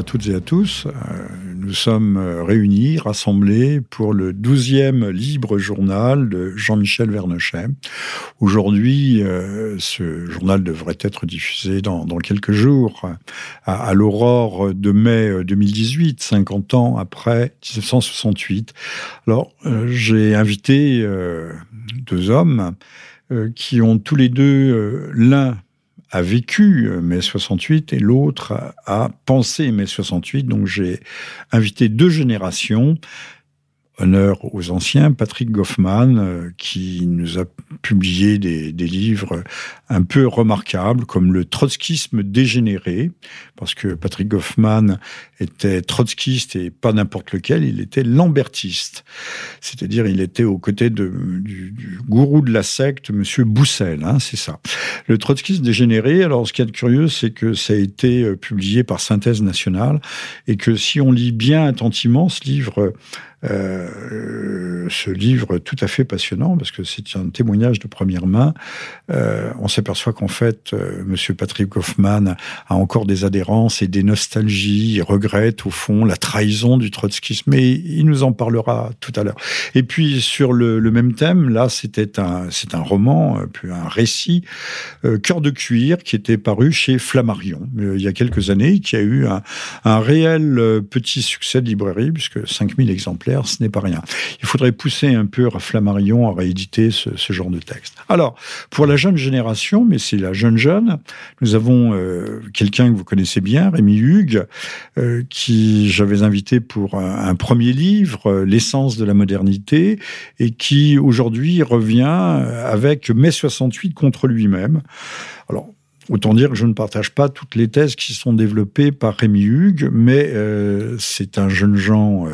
À toutes et à tous. Euh, nous sommes réunis, rassemblés pour le douzième libre journal de Jean-Michel Vernochet. Aujourd'hui, euh, ce journal devrait être diffusé dans, quelques jours, à, l'aurore de mai 2018, 50 ans après 1968. Alors, euh, j'ai invité deux hommes qui ont tous les deux l'un a vécu euh, mai 68 et l'autre a pensé mai 68. Donc j'ai invité deux générations honneur aux anciens, Patrick Goffman, euh, qui nous a publié des, livres un peu remarquables, comme le trotskisme dégénéré, parce que Patrick Goffman était trotskiste et pas n'importe lequel, il était lambertiste. C'est-à-dire, il était aux côtés du, gourou de la secte, Monsieur Boussel, hein, c'est ça. Le trotskisme dégénéré, alors ce qui est curieux, c'est que ça a été euh, publié par Synthèse Nationale, et que si on lit bien attentivement ce livre, euh, ce livre tout à fait passionnant, parce que c'est un témoignage de première main. Euh, on s'aperçoit qu'en fait, euh, Monsieur Patrick Hoffman a encore des adhérences et des nostalgies, il regrette au fond la trahison du trotskisme, mais il nous en parlera tout à l'heure. Et puis sur le, même thème, là, c'était un, c'est un roman, puis un récit, Cœur de cuir, qui était paru chez Flammarion il y a quelques années, qui a eu un réel petit succès de librairie, puisque 5000 exemplaires ce n'est pas rien. Il faudrait pousser un peu Flammarion à rééditer ce, genre de texte. Alors, pour la jeune génération, mais c'est la jeune jeune, nous avons euh, quelqu'un que vous connaissez bien, Rémi Hugues, euh, qui j'avais invité pour un, premier livre, euh, L'essence de la modernité, et qui aujourd'hui revient avec mai 68 contre lui-même. Alors, Autant dire que je ne partage pas toutes les thèses qui sont développées par Rémi Hugues, mais c'est un jeune gens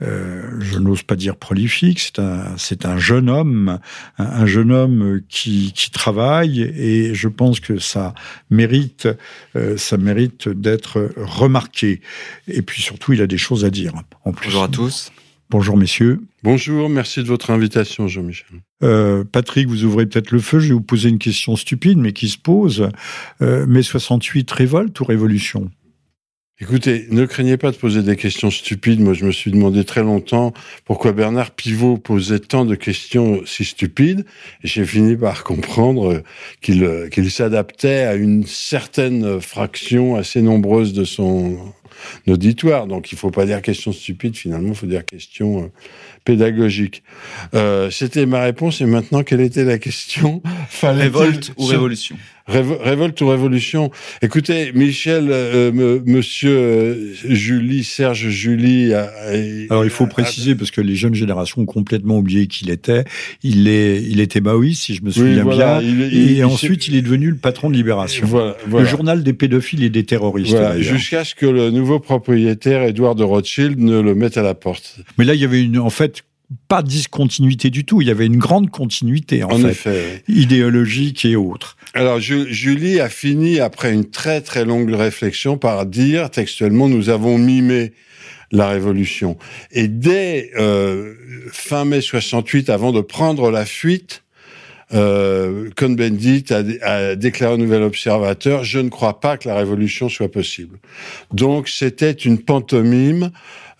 je n'ose pas dire prolifique, c'est un, c'est un jeune homme, un, jeune homme qui, qui, travaille et je pense que ça mérite, euh, ça mérite d'être remarqué. Et puis surtout, il a des choses à dire. En plus. Bonjour à tous. Bonjour messieurs. Bonjour, merci de votre invitation Jean-Michel. Euh, Patrick, vous ouvrez peut-être le feu, je vais vous poser une question stupide mais qui se pose. Euh, mai 68, révolte ou révolution? Écoutez, ne craignez pas de poser des questions stupides. Moi, je me suis demandé très longtemps pourquoi Bernard Pivot posait tant de questions si stupides. Et j'ai fini par comprendre qu'il qu'il s'adaptait à une certaine fraction assez nombreuse de son auditoire. Donc, il faut pas dire questions stupides, finalement, il faut dire questions euh, pédagogiques. Euh, C'était ma réponse. Et maintenant, quelle était la question? Révolte ou révolution? Révolte ou révolution? Écoutez, Michel, euh, Monsieur euh, Julie, Serge Julie. Alors il faut préciser parce que les jeunes générations ont complètement oublié qui il était. Il est, il était maoïste, si je me souviens bien. et ensuite, il est devenu le patron de Libération, le journal des pédophiles et des terroristes. Jusqu'à ce que le nouveau propriétaire, Édouard de Rothschild, ne le mette à la porte. Mais là, il y avait une, en fait, pas de discontinuité du tout. Il y avait une grande continuité, en, fait, idéologique et autre. Alors, Julie a fini, après une très très longue réflexion, par dire textuellement, nous avons mimé la révolution. Et dès euh, fin mai 68, avant de prendre la fuite, euh, Cohn-Bendit a, a, déclaré au Nouvel Observateur, je ne crois pas que la révolution soit possible. Donc, c'était une pantomime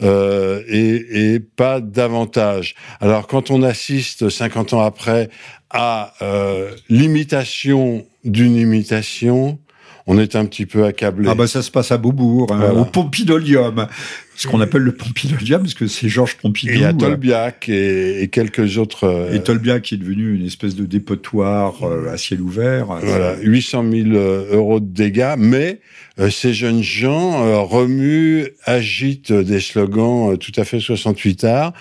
euh, et, et, pas davantage. Alors quand on assiste 50 ans après à euh, l'imitation d'une imitation, on est un petit peu accablé. Ah bah ça se passe à Beaubourg, hein, au Pompidolium ce qu'on appelle le Pompidolium, parce que c'est Georges Pompidou. Et y a Tolbiac et, quelques autres. Euh, et Tolbiac qui est devenu une espèce de dépotoir euh, à ciel ouvert. Voilà, 800 000 euh, euros de dégâts, mais ces jeunes gens remuent, agitent des slogans tout à fait 68 arts,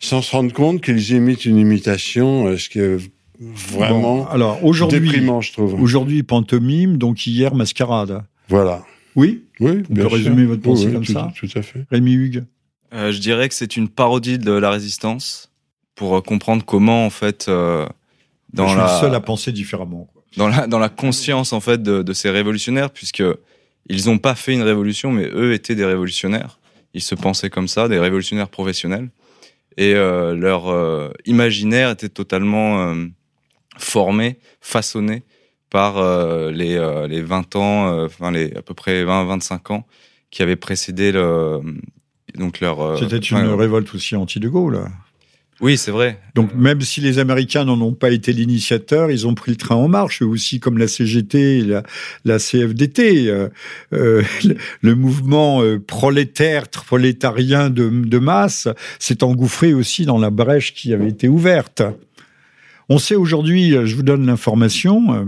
sans se rendre compte qu'ils imitent une imitation, ce qui est vraiment alors, déprimant, je trouve. Aujourd'hui, pantomime, donc hier, mascarade. Voilà. Oui Oui, On peut résumer votre pensée comme ça Tout à fait. Rémi Hugues euh, Je dirais que c'est une parodie de la résistance pour euh, comprendre comment, en fait, euh, dans Je suis la... le seul à penser différemment. Dans, la, dans la conscience, en fait, de, ces révolutionnaires, puisque ils n'ont pas fait une révolution, mais eux étaient des révolutionnaires. Ils se pensaient comme ça, des révolutionnaires professionnels. Et leur imaginaire était totalement formé, façonné par euh, les, euh, les 20 ans, euh, enfin les à peu près 20-25 ans qui avait précédé le, donc leur. C'était une enfin, révolte aussi anti-De Gaulle. Oui, c'est vrai. Donc même si les Américains n'en ont pas été l'initiateur, ils ont pris le train en marche, eux aussi comme la CGT et la, la CFDT. Euh, euh, le, le mouvement euh, prolétaire, prolétarien de, de masse s'est engouffré aussi dans la brèche qui avait été ouverte. On sait aujourd'hui, euh, je vous donne l'information, euh,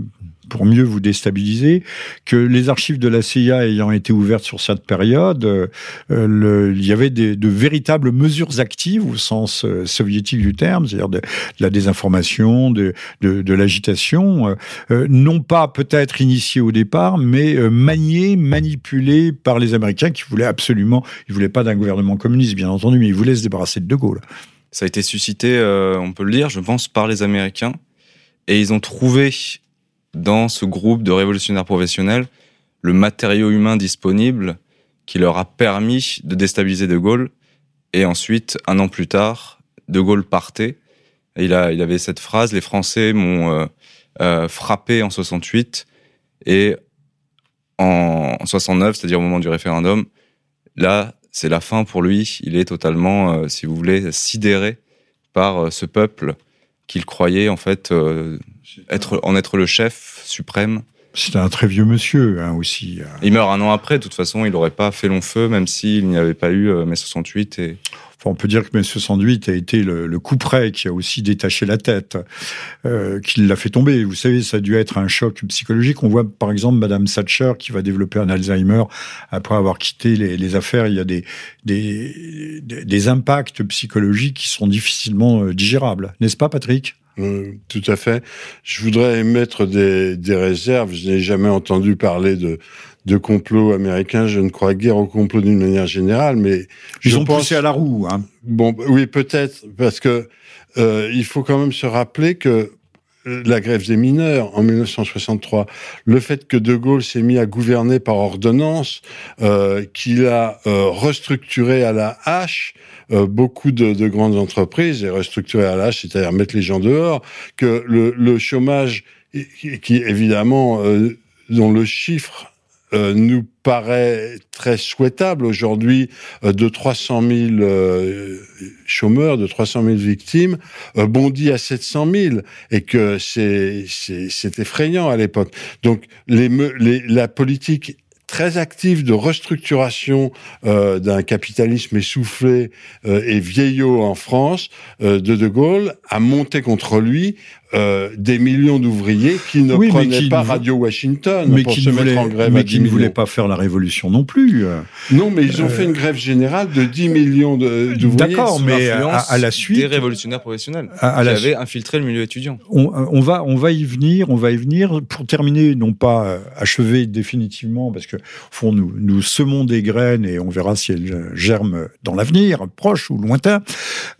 pour mieux vous déstabiliser, que les archives de la CIA ayant été ouvertes sur cette période, euh, il y avait de véritables mesures actives au sens soviétique du terme, c'est-à-dire de, la désinformation, de, de, l'agitation, non pas peut-être initiées au départ, mais maniées, manipulées par les Américains qui voulaient absolument, ils voulaient pas d'un gouvernement communiste bien entendu, mais ils voulaient se débarrasser de De Gaulle. Ça a été suscité, euh, on peut le dire, je pense, par les Américains. Et ils ont trouvé dans ce groupe de révolutionnaires professionnels le matériau humain disponible qui leur a permis de déstabiliser De Gaulle. Et ensuite, un an plus tard, De Gaulle partait. Il, a, il avait cette phrase Les Français m'ont euh, euh, frappé en 68 et en 69, c'est-à-dire au moment du référendum, là, c'est la fin pour lui. Il est totalement, euh, si vous voulez, sidéré par euh, ce peuple qu'il croyait en fait euh, être, en être le chef suprême. C'était un très vieux monsieur hein, aussi. Il meurt un an après, de toute façon, il n'aurait pas fait long feu, même s'il n'y avait pas eu euh, mai 68. Et... Enfin, on peut dire que mai 68 a été le, le coup près qui a aussi détaché la tête, euh, qui l'a fait tomber. Vous savez, ça a dû être un choc psychologique. On voit par exemple Madame Thatcher qui va développer un Alzheimer après avoir quitté les, les affaires. Il y a des, des, des, des impacts psychologiques qui sont difficilement euh, digérables, n'est-ce pas, Patrick? Euh, tout à fait. Je voudrais émettre des, des réserves. Je n'ai jamais entendu parler de, de complot américain. Je ne crois guère au complot d'une manière générale, mais Ils je ont pense- poussé à la roue. Hein. Bon, oui, peut-être, parce que euh, il faut quand même se rappeler que la grève des mineurs en 1963, le fait que De Gaulle s'est mis à gouverner par ordonnance, euh, qu'il a euh, restructuré à la hache euh, beaucoup de, de grandes entreprises et restructuré à la hache, c'est-à-dire mettre les gens dehors, que le, le chômage, qui, évidemment, euh, dont le chiffre euh, nous paraît très souhaitable aujourd'hui euh, de 300 000 euh, chômeurs, de 300 000 victimes, bondit à 700 000 et que c'est effrayant à l'époque. Donc les, les la politique très active de restructuration euh, d'un capitalisme essoufflé euh, et vieillot en France euh, de De Gaulle a monté contre lui euh, des millions d'ouvriers qui ne Oui, prenaient qui pas ne- Radio Washington mais pour qui se ne, mettre voulaient, en grève mais qui 10 ne voulaient pas faire la révolution non plus. Non, mais ils ont Euh, fait une grève générale de 10 millions de- d'ouvriers. D'accord, mais à, la suite, des révolutionnaires professionnels à, à qui la avaient infiltré le milieu étudiant. on, on va, on va y venir, on va y venir pour terminer, non pas euh, achever définitivement, parce que au fond nous, nous semons des graines et on verra si elles germent dans l'avenir, proche ou lointain.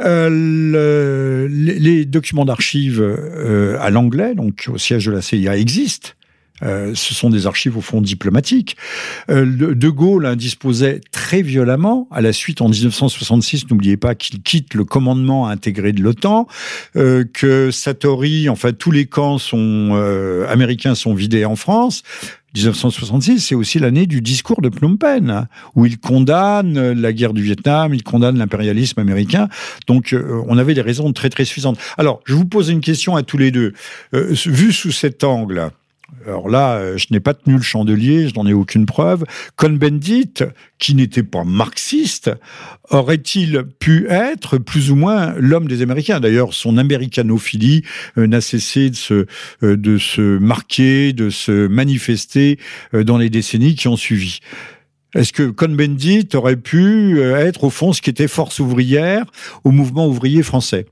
Euh, le- les, les documents d'archives euh, à l'anglais, donc au siège de la CIA, existent. Euh, ce sont des archives au fond diplomatiques. Euh, de, Gaulle en disposait très violemment. À la suite, en 1966, n'oubliez pas qu'il quitte le commandement intégré de l'OTAN, euh, que Satori, enfin tous les camps sont euh, américains sont vidés en France. 1966, c'est aussi l'année du discours de Phnom Penh, où il condamne la guerre du Vietnam, il condamne l'impérialisme américain. Donc, euh, on avait des raisons très très suffisantes. Alors, je vous pose une question à tous les deux. Euh, vu sous cet angle, alors là, euh, je n'ai pas tenu le chandelier, je n'en ai aucune preuve. Cohn-Bendit, qui n'était pas marxiste, aurait-il pu être plus ou moins l'homme des Américains? D'ailleurs, son américanophilie euh, n'a cessé de se, euh, de se marquer, de se manifester dans les décennies qui ont suivi. Est-ce que Cohn-Bendit aurait pu être au fond ce qui était force ouvrière au mouvement ouvrier français?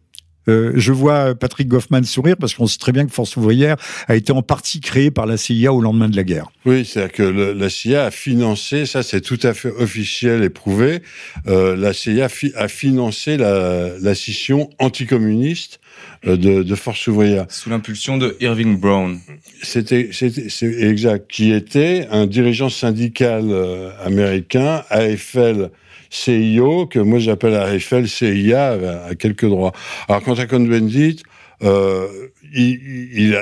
Euh, je vois Patrick Goffman sourire parce qu'on sait très bien que Force ouvrière a été en partie créée par la CIA au lendemain de la guerre. Oui, c'est-à-dire que le- la CIA a financé, ça c'est tout à fait officiel et prouvé, euh, la CIA fi- a financé la, la scission anticommuniste euh, de, de Force ouvrière. Sous l'impulsion de Irving Brown. C'était, exact, qui était un dirigeant syndical américain, AFL CIO, que moi j'appelle AFL CIA à, à quelques droits. Alors quant à Cohn-Bendit, euh, il,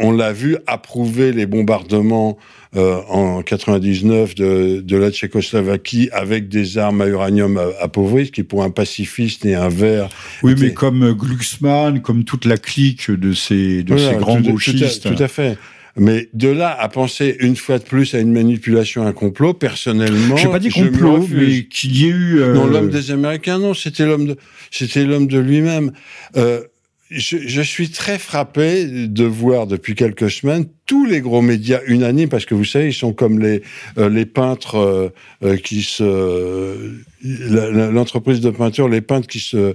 on l'a vu approuver les bombardements euh, en 99 de, de, la Tchécoslovaquie avec des armes à uranium appauvries, ce qui pour un pacifiste et un vert. Oui, mais comme Glucksmann, comme toute la clique de ces, de ces grands gauchistes. tout à fait. Mais de là à penser une fois de plus à une manipulation, un complot, personnellement, j'ai pas dit complot, mais qu'il y ait eu. Euh... Non, l'homme des Américains, non, c'était l'homme de, c'était l'homme de lui-même. Euh, je, je, suis très frappé de voir depuis quelques semaines tous les gros médias unanimes, parce que vous savez, ils sont comme les euh, les peintres euh, euh, qui se l'entreprise de peinture, les peintres qui se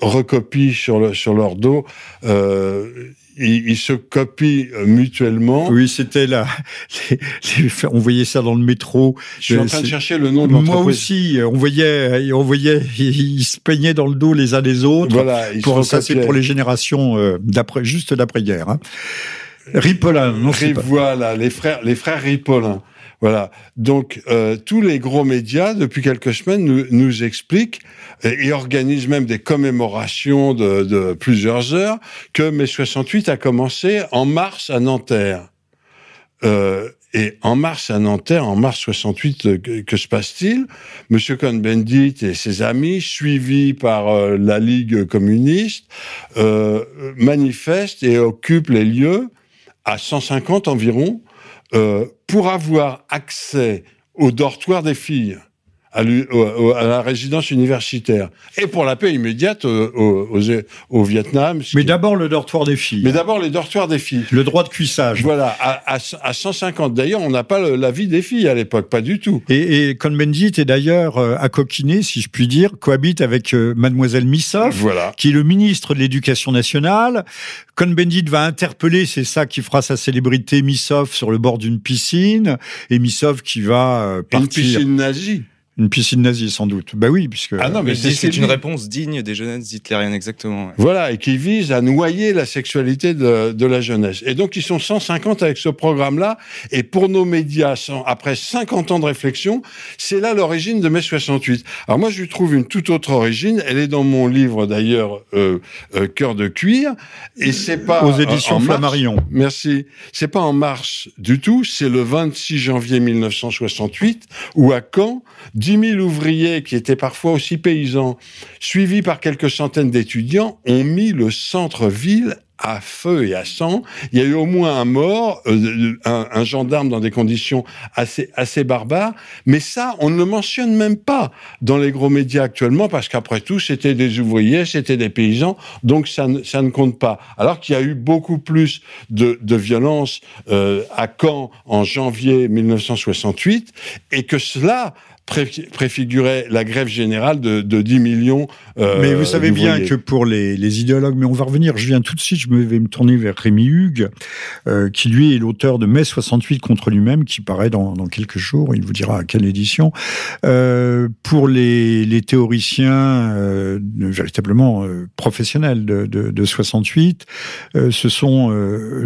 recopient sur le, sur leur dos ils, se copient euh, mutuellement. Oui, c'était là. on voyait ça dans le métro. Je suis en train de chercher le nom de l'entreprise. Moi aussi, on voyait, on voyait, ils se peignaient dans le dos les uns des autres. Voilà, pour ça, c'est pour les générations euh, d'après, juste d'après-guerre. Hein. Ripollin, non les frères, les frères Ripollin. Voilà. Donc euh, tous les gros médias depuis quelques semaines nous, expliquent et, organisent même des commémorations de, plusieurs heures que mai 68 a commencé en mars à Nanterre. Euh, et en mars à Nanterre, en mars 68, euh, que, se passe-t-il? Monsieur Cohn-Bendit et ses amis, suivis par la Ligue communiste, manifestent et occupent les lieux à 150 environ euh, pour avoir accès au dortoir des filles à, la résidence universitaire et pour la paix immédiate au, au, Vietnam. Mais d'abord le dortoir des filles. Mais d'abord les dortoirs des filles. Le droit de cuissage. Voilà, à, à, 150. D'ailleurs, on n'a pas la vie des filles à l'époque, pas du tout. Et, et Cohn-Bendit est d'ailleurs euh, à coquiner, si je puis dire, cohabite avec euh, mademoiselle Missoff, voilà. qui est le ministre de l'Éducation nationale. Cohn-Bendit va interpeller, c'est ça qui fera sa célébrité, Missoff sur le bord d'une piscine, et Missoff qui va euh, partir... Une piscine nazie une piscine nazie, sans doute. Bah oui, puisque. Ah non, mais c'est une réponse digne des jeunesses hitlériennes, exactement. Voilà, et qui vise à noyer la sexualité de, de, la jeunesse. Et donc, ils sont 150 avec ce programme-là. Et pour nos médias, après 50 ans de réflexion, c'est là l'origine de mai 68. Alors moi, je lui trouve une toute autre origine. Elle est dans mon livre, d'ailleurs, euh, euh, Cœur de cuir. Et c'est pas. Aux éditions Flammarion. Merci. C'est pas en mars du tout. C'est le 26 janvier 1968, où à Caen, 10 000 ouvriers qui étaient parfois aussi paysans, suivis par quelques centaines d'étudiants, ont mis le centre-ville à feu et à sang. Il y a eu au moins un mort, euh, un, gendarme dans des conditions assez assez barbares. Mais ça, on ne le mentionne même pas dans les gros médias actuellement parce qu'après tout, c'était des ouvriers, c'était des paysans, donc ça ne, ça ne compte pas. Alors qu'il y a eu beaucoup plus de, de violence euh, à Caen en janvier 1968 et que cela préfigurait la grève générale de, de 10 millions. Euh, mais vous savez bien que pour les, les, idéologues, mais on va revenir, je viens tout de suite, je vais me tourner vers Rémi Hugues, euh, qui lui est l'auteur de Mai 68 contre lui-même, qui paraît dans, dans, quelques jours, il vous dira à quelle édition. Euh, pour les, les théoriciens euh, véritablement euh, professionnels de, de, de 68, euh, ce sont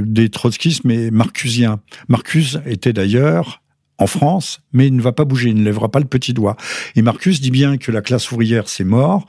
des trotskistes mais marcusiens. Marcuse était d'ailleurs en France, mais il ne va pas bouger, il ne lèvera pas le petit doigt. Et Marcus dit bien que la classe ouvrière, c'est mort,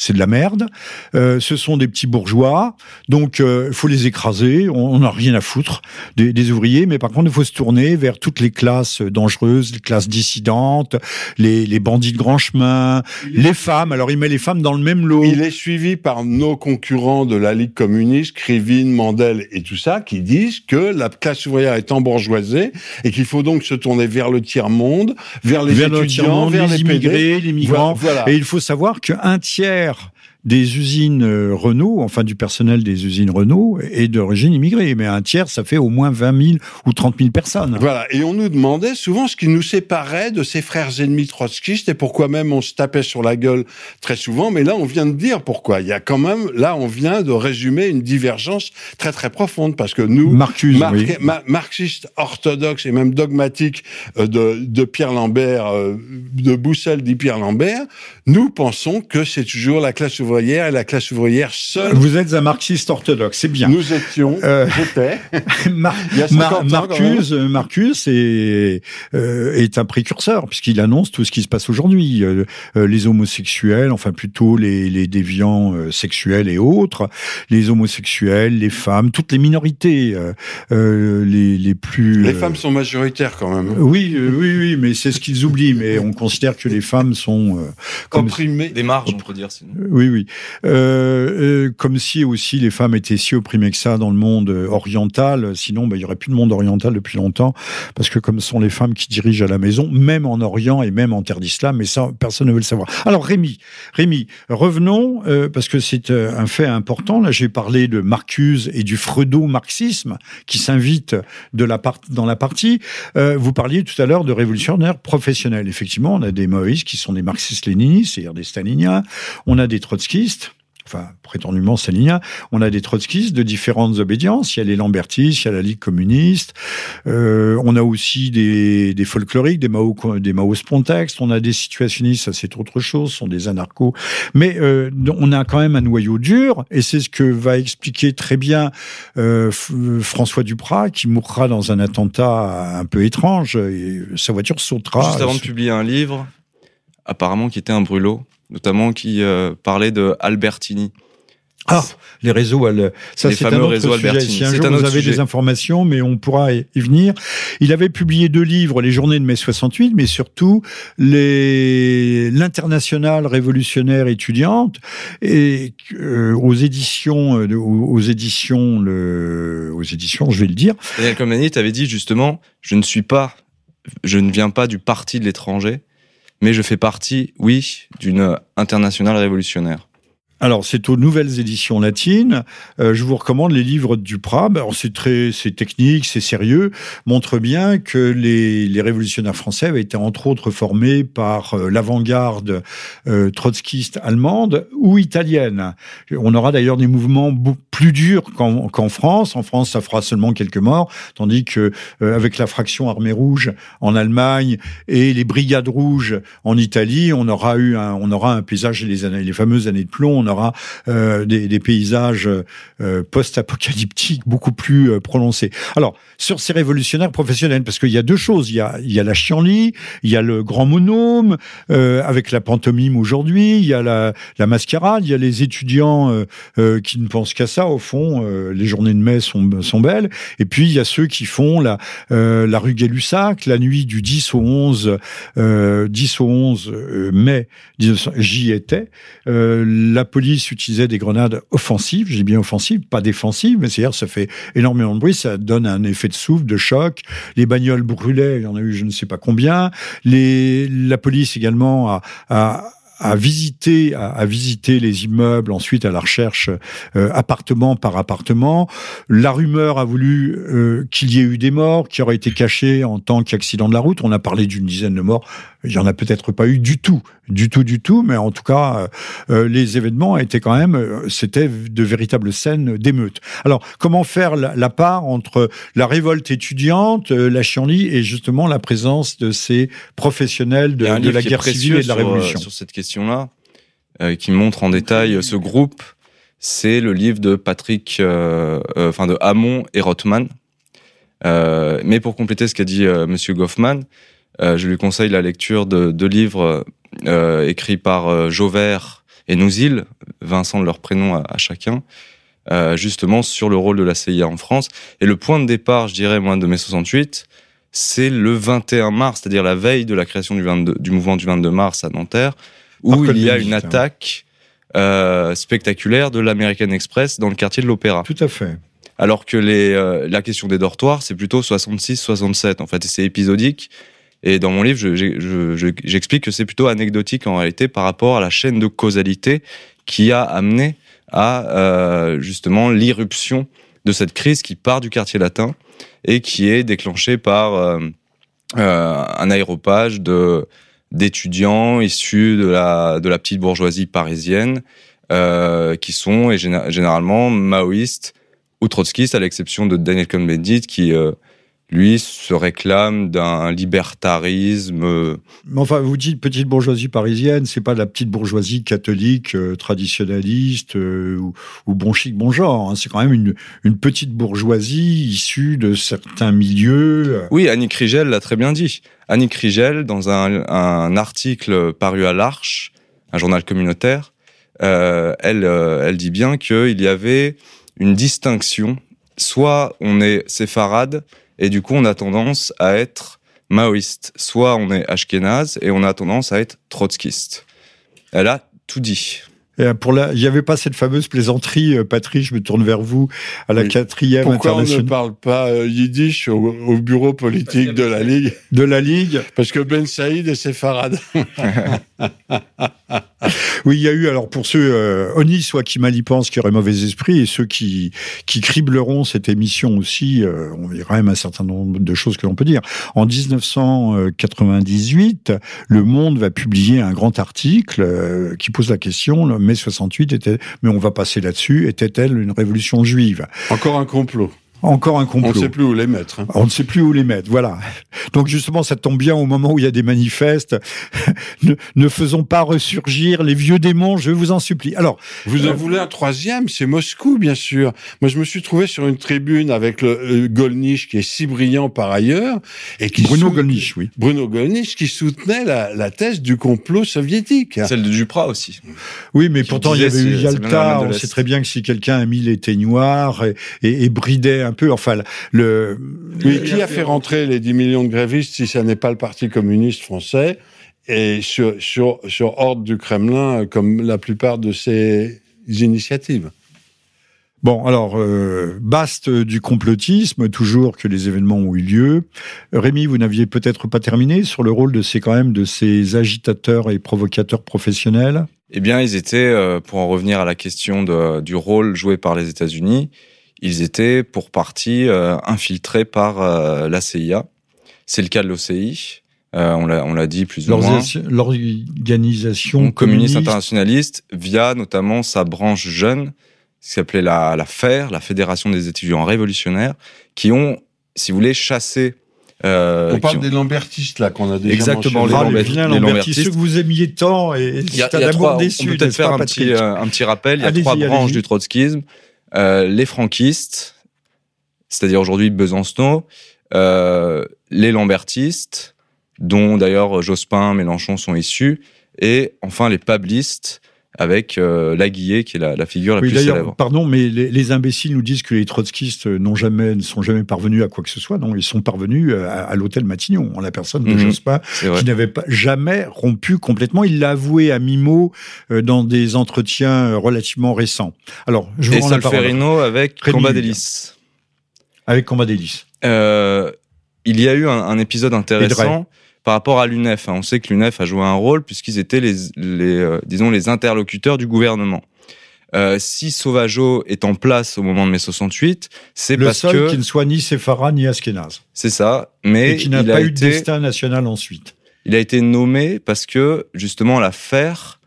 c'est de la merde. Euh, ce sont des petits bourgeois, donc il euh, faut les écraser. On n'a rien à foutre des, des, ouvriers, mais par contre il faut se tourner vers toutes les classes dangereuses, les classes dissidentes, les, les bandits de grand chemin, les femmes. Alors il met les femmes dans le même lot. Il est suivi par nos concurrents de la Ligue communiste, Krivine, Mandel et tout ça, qui disent que la classe ouvrière est embourgeoisée et qu'il faut donc se tourner vers le tiers monde, vers les vers étudiants, vers les, immigrés, les migrants. Voilà. Et il faut savoir qu'un tiers faire des usines euh, Renault, enfin du personnel des usines Renault, est d'origine immigrée. Mais un tiers, ça fait au moins 20 000 ou 30 000 personnes. Voilà. Et on nous demandait souvent ce qui nous séparait de ces frères ennemis trotskistes et pourquoi même on se tapait sur la gueule très souvent. Mais là, on vient de dire pourquoi. Il y a quand même, là, on vient de résumer une divergence très très profonde parce que nous, Marcus, marxistes orthodoxes et même dogmatiques euh, de, de Pierre Lambert, euh, de Boussel dit Pierre Lambert, nous pensons que c'est toujours la classe ouvrière ouvrière et la classe ouvrière seule. Vous êtes un marxiste orthodoxe, c'est bien. Nous étions, Euh, j'étais. Mar- Il y a 50 Mar- Marcus, euh, Marcus est, euh, est un précurseur puisqu'il annonce tout ce qui se passe aujourd'hui. Euh, euh, les homosexuels, enfin plutôt les, les déviants euh, sexuels et autres, les homosexuels, les femmes, toutes les minorités, les, les plus... Les euh, femmes sont majoritaires quand même. Oui, euh, oui, oui, mais c'est ce qu'ils oublient. Mais on considère que les femmes sont euh, comme Opprimées. Des marges, on peut dire. Sinon. oui, oui. Euh, euh, comme si aussi les femmes étaient si opprimées que ça dans le monde euh, oriental. Sinon, bah, il y aurait plus de monde oriental depuis longtemps, parce que comme sont les femmes qui dirigent à la maison, même en Orient et même en terre d'islam, mais ça, personne ne veut le savoir. Alors, Rémi, Rémi, revenons, parce que c'est un fait important. Là, j'ai parlé de Marcuse et du freudo-marxisme qui s'invite dans la partie. Vous parliez tout à l'heure de révolutionnaires professionnels. Effectivement, on a des maoïstes qui sont des marxistes-léninistes, c'est-à-dire des staliniens. On a des trotskistes, enfin prétendument staliniens. On a des trotskistes de différentes obédiences. Il y a les lambertistes, il y a la Ligue communiste. Euh, on a aussi des, des folkloriques, des Mao, des Mao Spontex. On a des situationnistes, ça c'est autre chose, ce sont des anarchos. Mais euh, on a quand même un noyau dur, et c'est ce que va expliquer très bien euh, François Duprat, qui mourra dans un attentat un peu étrange. Et sa voiture sautera. Juste avant de publier un livre, apparemment qui était un brûlot, notamment qui euh, parlait de Albertini. Ah, les réseaux, ça c'est un fameux autre réseaux sujet. Albertini. Si un C'est jour un vous avez sujet. des informations, mais on pourra y venir. Il avait publié deux livres, Les Journées de mai 68, mais surtout les l'internationale révolutionnaire étudiante et euh, aux éditions, euh, aux, aux éditions, le, aux éditions, je vais le dire. Daniel Cohn-Bendit avait dit justement, je ne suis pas, je ne viens pas du parti de l'étranger, mais je fais partie, oui, d'une internationale révolutionnaire. Alors, c'est aux nouvelles éditions latines. Euh, je vous recommande les livres de Duprat. Ben, c'est très, c'est technique, c'est sérieux. Montre bien que les, les révolutionnaires français avaient été entre autres formés par euh, l'avant-garde euh, trotskiste allemande ou italienne. On aura d'ailleurs des mouvements plus durs qu'en France. En France, ça fera seulement quelques morts, tandis que avec la fraction armée rouge en Allemagne et les brigades rouges en Italie, on aura eu un, on aura un paysage les fameuses années de plomb. Aura euh, des, des paysages euh, post-apocalyptiques beaucoup plus euh, prononcés. Alors sur ces révolutionnaires professionnels, parce qu'il y a deux choses, il y a, il y a la chienlit, il y a le grand monôme euh, avec la pantomime aujourd'hui, il y a la, mascarade, il y a les étudiants qui ne pensent qu'à ça. Au fond, les journées de mai sont, belles. Et puis il y a ceux qui font la, rue Gay-Lussac, la nuit du 10 au 11, euh, 10 au 11 euh, mai, 1900 j'y étais. La utilisait des grenades offensives, j'ai bien offensives, pas défensives, mais c'est-à-dire ça fait énormément de bruit, ça donne un effet de souffle, de choc. Les bagnoles brûlaient, il y en a eu je ne sais pas combien. La police également a, a à les immeubles, ensuite à la recherche euh, appartement par appartement. La rumeur a voulu euh, qu'il y ait eu des morts, qui auraient été cachés en tant qu'accident de la route. On a parlé d'une dizaine de morts. Il y en a peut-être pas eu du tout, du tout, du tout, mais en tout cas, euh, les événements étaient quand même, euh, c'était de véritables scènes d'émeute. Alors, comment faire la, la, part entre la révolte étudiante, euh, la chienlit et justement la présence de ces professionnels de, de la guerre civile et de la sur, révolution sur cette question-là, euh, qui montre en détail ce groupe, c'est le livre de Patrick, euh, enfin de Hamon et Rothman. Euh, mais pour compléter ce qu'a dit euh, Monsieur Goffman, euh, je lui conseille la lecture de deux livres euh, écrits par euh, Jauvert et Nouzil, Vincent de leur prénom à, à chacun, euh, justement sur le rôle de la CIA en France. Et le point de départ, je dirais, moi, de mai 68, c'est le 21 mars, c'est-à-dire la veille de la création du, 22, du mouvement du 22 mars à Nanterre, où il y a une attaque euh, spectaculaire de l'American Express dans le quartier de l'Opéra. Tout à fait. Alors que les, euh, la question des dortoirs, c'est plutôt 66-67, en fait, et c'est épisodique. Et dans mon livre, j'explique je, je, je, que c'est plutôt anecdotique en réalité par rapport à la chaîne de causalité qui a amené à euh, justement l'irruption de cette crise qui part du quartier latin et qui est déclenchée par euh, un aéropage d'étudiants issus de la de la petite bourgeoisie parisienne euh, qui sont et généralement maoïstes ou trotskistes à l'exception de Daniel Cohn-Bendit qui euh, lui se réclame d'un libertarisme. euh, Mais enfin, vous dites petite bourgeoisie parisienne, c'est pas la petite bourgeoisie catholique euh, traditionnaliste euh, ou, ou bon chic, bon genre. hein. C'est quand même une, une petite bourgeoisie issue de certains milieux. Oui, Annick Rigel l'a très bien dit. Annick Rigel, dans un, un article paru à l'Arche, un journal communautaire, euh, elle, elle dit bien qu'il y avait une distinction. Soit on est séfarade et du coup on a tendance à être maoïste. Soit on est ashkénaze et on a tendance à être trotskiste. Elle a tout dit. Euh, pour la, il n'y avait pas cette fameuse plaisanterie, euh, Patrick, je me tourne vers vous, à la Oui. quatrième Pourquoi on ne internationale parle pas euh, yiddish au, au bureau politique de la Ligue? De la Ligue. Parce que Ben Saïd est séfarade. Oui, il y a eu, alors pour ceux, euh, Oni, soit qui mal y pense, qui auraient mauvais esprit, et ceux qui, qui cribleront cette émission aussi, euh, on il y a quand même un certain nombre de choses que l'on peut dire. En 1998, Le Monde va publier un grand article euh, qui pose la question, le mai 68 était, mais on va passer là-dessus, était-elle une révolution juive? Encore un complot. Encore un On complot. ne sait plus où les mettre. hein. On ne sait plus où les mettre, voilà. Donc justement, ça tombe bien au moment où il y a des manifestes. ne, ne faisons pas ressurgir les vieux démons, je vous en supplie. Alors, Vous en voulez un troisième? C'est Moscou, bien sûr. Moi, je me suis trouvé sur une tribune avec le, le Golnisch, qui est si brillant par ailleurs, et qui Bruno Gollnisch, oui. Bruno Gollnisch, qui soutenait la, la thèse du complot soviétique. Celle de Duprat aussi. Oui, mais Qui pourtant, il y avait eu Yalta. On sait très bien que si quelqu'un a mis les teignoirs et, et, et bridait un peu, enfin, le... Oui, qui a fait rentrer les 10 millions de grévistes si ça n'est pas le Parti communiste français et sur, sur, sur ordre du Kremlin, comme la plupart de ces initiatives. Bon, alors, euh, baste du complotisme, toujours que les événements ont eu lieu. Rémi, vous n'aviez peut-être pas terminé sur le rôle de ces, quand même, de ces agitateurs et provocateurs professionnels? Eh bien, ils étaient, euh, pour en revenir à la question de- du rôle joué par les États-Unis, ils étaient pour partie euh, infiltrés par euh, la CIA. C'est le cas de l'OCI. Euh, on l'a dit plus ou moins. L'organisation communiste communiste internationaliste via notamment sa branche jeune, qui s'appelait la, la FAIR, la Fédération des étudiants révolutionnaires, qui ont, si vous voulez, chassé. euh, On parle ont- des Lambertistes, là, qu'on a déjà Exactement. Ah, les Lambert- vilains les Lambertistes, Lambertistes. ceux que vous aimiez tant, et c'est un amour trois, on déçu, peut peut-être faire pas, un petit, euh, un petit rappel. Il y a trois branches du trotskisme. Euh, les franquistes, c'est-à-dire aujourd'hui Besancenot, euh, les lambertistes, dont d'ailleurs Jospin, Mélenchon sont issus, et enfin les pablistes, avec euh, Laguillet, qui est la, la figure la Oui, plus célèbre. pardon, mais les, les imbéciles nous disent que les trotskistes n'ont jamais, ne sont jamais parvenus à quoi que ce soit. Non, ils sont parvenus à, à l'hôtel Matignon, en la personne de Mhm. Jospin, qui n'avait pas jamais rompu complètement. Il l'a avoué à mi-mot euh, dans des entretiens euh, relativement récents. Alors, je vous Et rends la parole. Avec Rémi Combat d'hélice. Avec Combat d'hélice. Euh, il y a eu un, un épisode intéressant par rapport à l'UNEF. hein. On sait que l'UNEF a joué un rôle puisqu'ils étaient les, les euh, disons les interlocuteurs du gouvernement. Euh, si Sauvageau est en place au moment de mai 68, c'est Le parce seul que qui ne soit ni séphara ni askénaze. c'est ça, mais Et qui n'a pas eu de destin national ensuite. il a été nommé parce que justement l'affaire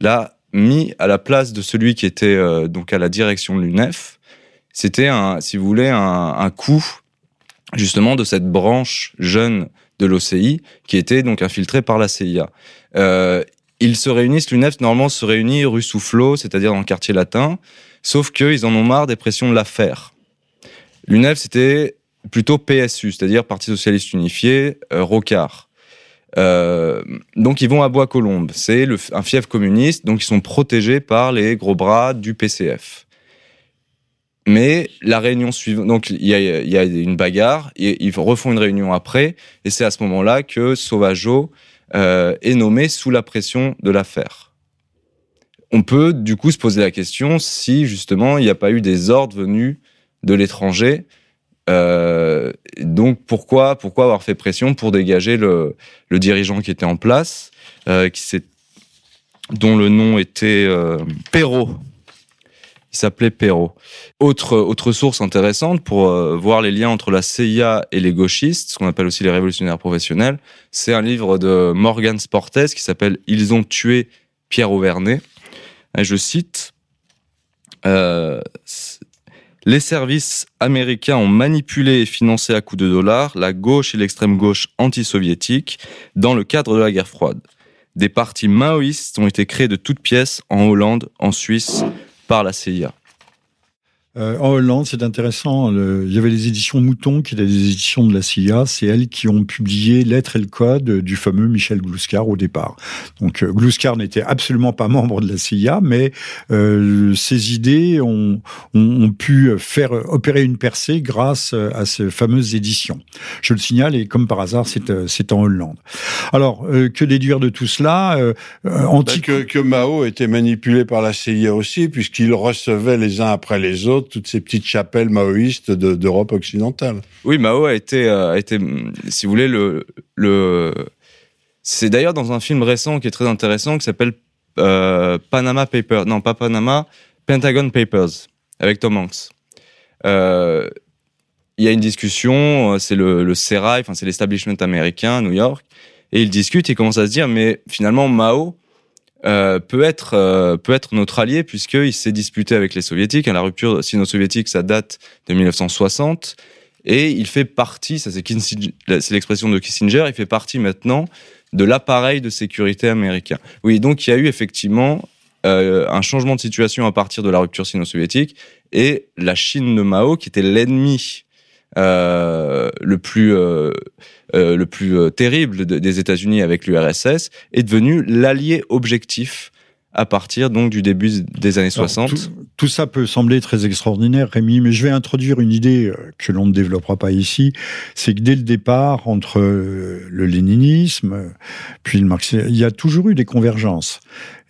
l'a mis à la place de celui qui était euh, donc à la direction de l'UNEF. C'était si vous voulez, un, un coup justement de cette branche jeune de l'OCI qui était donc infiltrée par la CIA. Euh, ils se réunissent, l'UNEF normalement se réunit rue Soufflot, c'est-à-dire dans le quartier latin, sauf qu'ils en ont marre des pressions de l'affaire. L'UNEF c'était plutôt PSU, c'est-à-dire Parti Socialiste Unifié, euh, Rocard. Euh, donc ils vont à Bois-Colombes, c'est un fief communiste, donc ils sont protégés par les gros bras du PCF. Mais la réunion suivante, donc il y a, une bagarre, et ils refont une réunion après, et c'est à ce moment-là que Sauvageau est nommé sous la pression de l'affaire. On peut du coup se poser la question si justement il n'y a pas eu des ordres venus de l'étranger. Euh, donc pourquoi pourquoi avoir fait pression pour dégager le, dirigeant qui était en place, euh, dont le nom était euh, Perrault. Il s'appelait Perrault. Autre, autre source intéressante pour euh, voir les liens entre la CIA et les gauchistes, ce qu'on appelle aussi les révolutionnaires professionnels, c'est un livre de Morgan Sportes qui s'appelle Ils ont tué Pierre Auvernay. Et je cite euh, Les services américains ont manipulé et financé à coups de dollars la gauche et l'extrême gauche anti-soviétique dans le cadre de la guerre froide. Des partis maoïstes ont été créés de toutes pièces en Hollande, en Suisse, par la CIA. Euh, en Hollande, c'est intéressant. il y avait les éditions Mouton, qui étaient des éditions de la CIA. C'est elles qui ont publié Lettres et le Code du fameux Michel Glouskar au départ. Donc euh, Glouskar n'était absolument pas membre de la CIA, mais euh, ses idées ont, ont, pu faire opérer une percée grâce à ces fameuses éditions. Je le signale, et comme par hasard, c'est euh, en Hollande. Alors, que déduire de tout cela anti... que, que Mao était manipulé par la CIA aussi, puisqu'il recevait les uns après les autres toutes ces petites chapelles maoïstes d'Europe occidentale. Oui, Mao a été, euh, a été, si vous voulez, le, le... c'est d'ailleurs dans un film récent qui est très intéressant qui s'appelle euh, Panama Papers, non pas Panama, Pentagon Papers avec Tom Hanks. Euh, il y a une discussion, c'est le, le enfin c'est l'establishment américain à New York, et ils discutent, ils commencent à se dire, mais finalement Mao, euh, peut être euh, peut être notre allié puisqu'il s'est disputé avec les soviétiques. la rupture sino-soviétique, ça date de 1960 et il fait partie, ça c'est l'expression de Kissinger, il fait partie maintenant de l'appareil de sécurité américain. Oui, donc il y a eu effectivement euh, un changement de situation à partir de la rupture sino-soviétique et la Chine de Mao, qui était l'ennemi le plus euh, euh, le plus euh, terrible des États-Unis avec l'URSS, est devenu l'allié objectif à partir donc du début des années 60. Tout, ça peut sembler très extraordinaire, Rémi, mais je vais introduire une idée euh, que l'on ne développera pas ici. C'est que dès le départ, entre le léninisme, puis le marxisme, il y a toujours eu des convergences.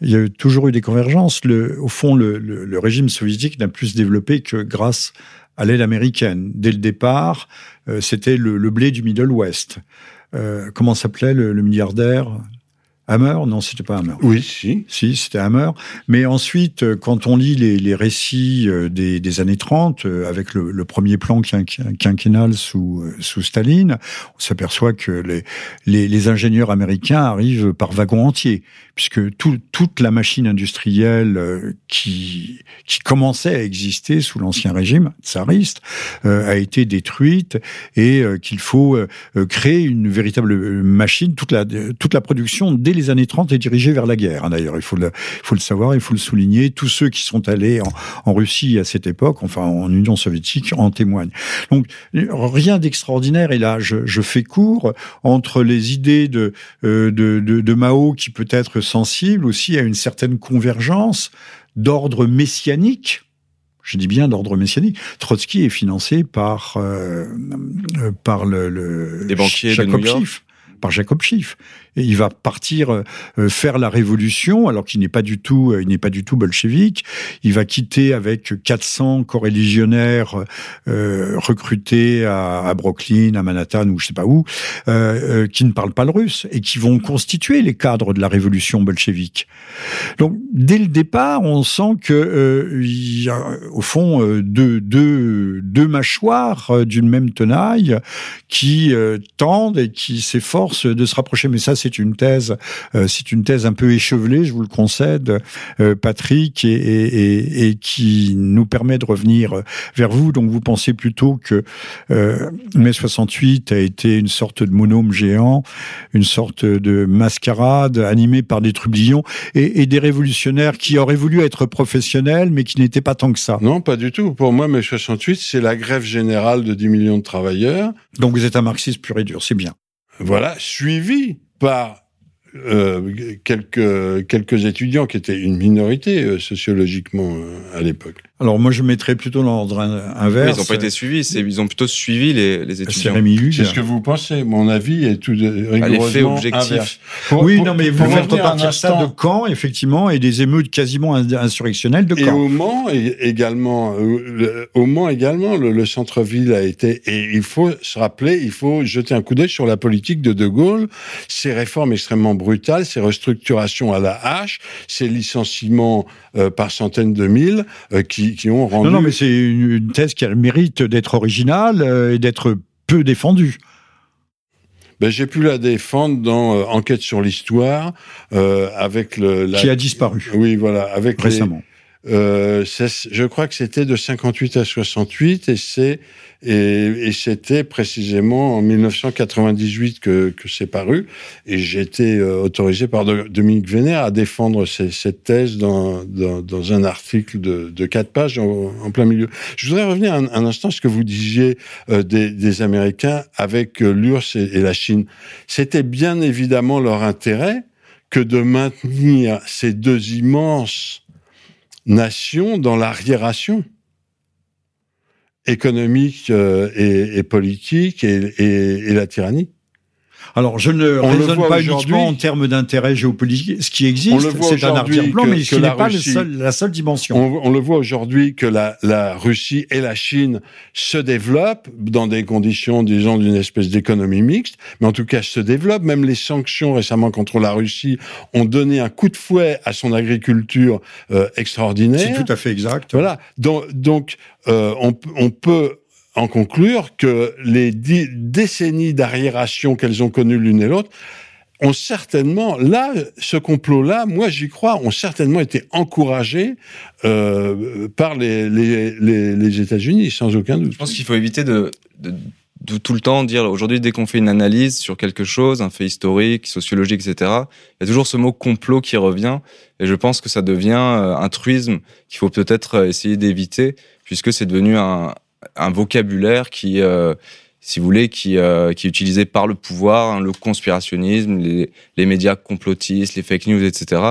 Il y a toujours eu des convergences. Le, au fond, le, le régime soviétique n'a plus se développé que grâce à l'aide américaine. Dès le départ, euh, c'était le, blé du Middle West. Euh, comment s'appelait le, milliardaire? Hammer? Non, c'était pas Hammer. Oui, si. Si, c'était Hammer. Mais ensuite, euh, quand on lit les, récits des, années 30, avec le, premier plan quinquennal sous, sous Staline, on s'aperçoit que les, les, ingénieurs américains arrivent par wagons entiers puisque toute la machine industrielle euh, qui, qui commençait à exister sous l'ancien régime tsariste euh, a été détruite et euh, qu'il faut créer une véritable machine. Toute la, toute la production, dès les années 30, est dirigée vers la guerre. Hein, d'ailleurs, il faut le, faut le savoir, il faut le souligner. Tous ceux qui sont allés en, en Russie à cette époque, enfin en Union soviétique, en témoignent. Donc, rien d'extraordinaire. Et là, je, je, fais court entre les idées de, de, de, de Mao qui peut-être sensible aussi à une certaine convergence d'ordre messianique. Je dis bien d'ordre messianique. Trotsky est financé par euh, euh, par le, le des banquiers de New York. par Jacob Schiff il va partir euh, euh, faire la révolution alors qu'il n'est pas du tout euh, il n'est pas du tout bolchevique. Il va quitter avec 400 coreligionnaires euh, recrutés à, Brooklyn à Manhattan ou je sais pas où qui ne parlent pas le russe et qui vont constituer les cadres de la révolution bolchevique. Donc dès le départ on sent que y a au fond deux, deux, deux mâchoires d'une même tenaille qui tendent et qui s'efforcent de se rapprocher. Mais ça c'est une thèse, euh, c'est une thèse un peu échevelée, je vous le concède, euh, Patrick, et, et, et, qui nous permet de revenir vers vous. Donc vous pensez plutôt que euh, mai 68 a été une sorte de monome géant, une sorte de mascarade animée par des trublions et, et des révolutionnaires qui auraient voulu être professionnels, mais qui n'étaient pas tant que ça. Non, pas du tout. Pour moi, mai 68, c'est la grève générale de 10 millions de travailleurs. Donc vous êtes un marxiste pur et dur, c'est bien. Voilà, suivi par euh, quelques, quelques étudiants qui étaient une minorité euh, sociologiquement euh, à l'époque. Alors moi je mettrais plutôt l'ordre inverse. ils n'ont pas été suivis, ils ont plutôt suivi les, les étudiants. C'est ce que vous pensez. Mon avis est tout rigoureusement objectif. oui, non mais vous faites repartir ça de Caen, effectivement, et des émeutes quasiment insurrectionnelles de Caen. Et au Mans également, euh, au Mans également, le, centre-ville a été. Et il faut se rappeler, il faut jeter un coup d'œil sur la politique de De Gaulle, ses réformes extrêmement brutales, ses restructurations à la hache, ses licenciements euh, par centaines de mille euh, qui qui, ont rendu. Non, non, mais c'est une, thèse qui a le mérite d'être originale euh, et d'être peu défendue. Ben, j'ai pu la défendre dans euh, Enquête sur l'histoire euh, avec le. Qui a disparu. Oui, voilà, avec récemment. Euh, je crois que c'était de 58 à 68 et c'est et, et c'était précisément en 1998 que, que c'est paru et j'ai été euh, autorisé par Dominique Vénère à défendre cette thèse dans, dans, dans, un article de, de quatre pages en, plein milieu. Je voudrais revenir un, un instant à ce que vous disiez euh, des, des, Américains avec euh, l'URSS et la Chine. C'était bien évidemment leur intérêt que de maintenir ces deux immenses nations dans l'arriération économique euh, et, politique et, la tyrannie. Alors, je ne on raisonne pas uniquement en termes d'intérêt géopolitique. Ce qui existe, c'est un arrière-plan, mais ce n'est pas la seule dimension. On, on le voit aujourd'hui que la, la, Russie et la Chine se développent dans des conditions, disons, d'une espèce d'économie mixte, mais en tout cas se développent. Même les sanctions récemment contre la Russie ont donné un coup de fouet à son agriculture euh, extraordinaire. C'est tout à fait exact. Voilà. Donc, donc euh, on, on peut en conclure que les décennies d'arriération qu'elles ont connues l'une et l'autre ont certainement, là, ce complot-là, moi j'y crois, ont certainement été encouragés euh, par les, États-Unis, sans aucun doute. Je pense qu'il faut éviter de, tout le temps dire, aujourd'hui, dès qu'on fait une analyse sur quelque chose, un fait historique, sociologique, etc., il y a toujours ce mot complot qui revient, et je pense que ça devient euh, un truisme qu'il faut peut-être essayer d'éviter, puisque c'est devenu un, un vocabulaire qui, euh, si vous voulez, qui, euh, qui est utilisé par le pouvoir, hein, le conspirationnisme, les, les, médias complotistes, les fake news, etc.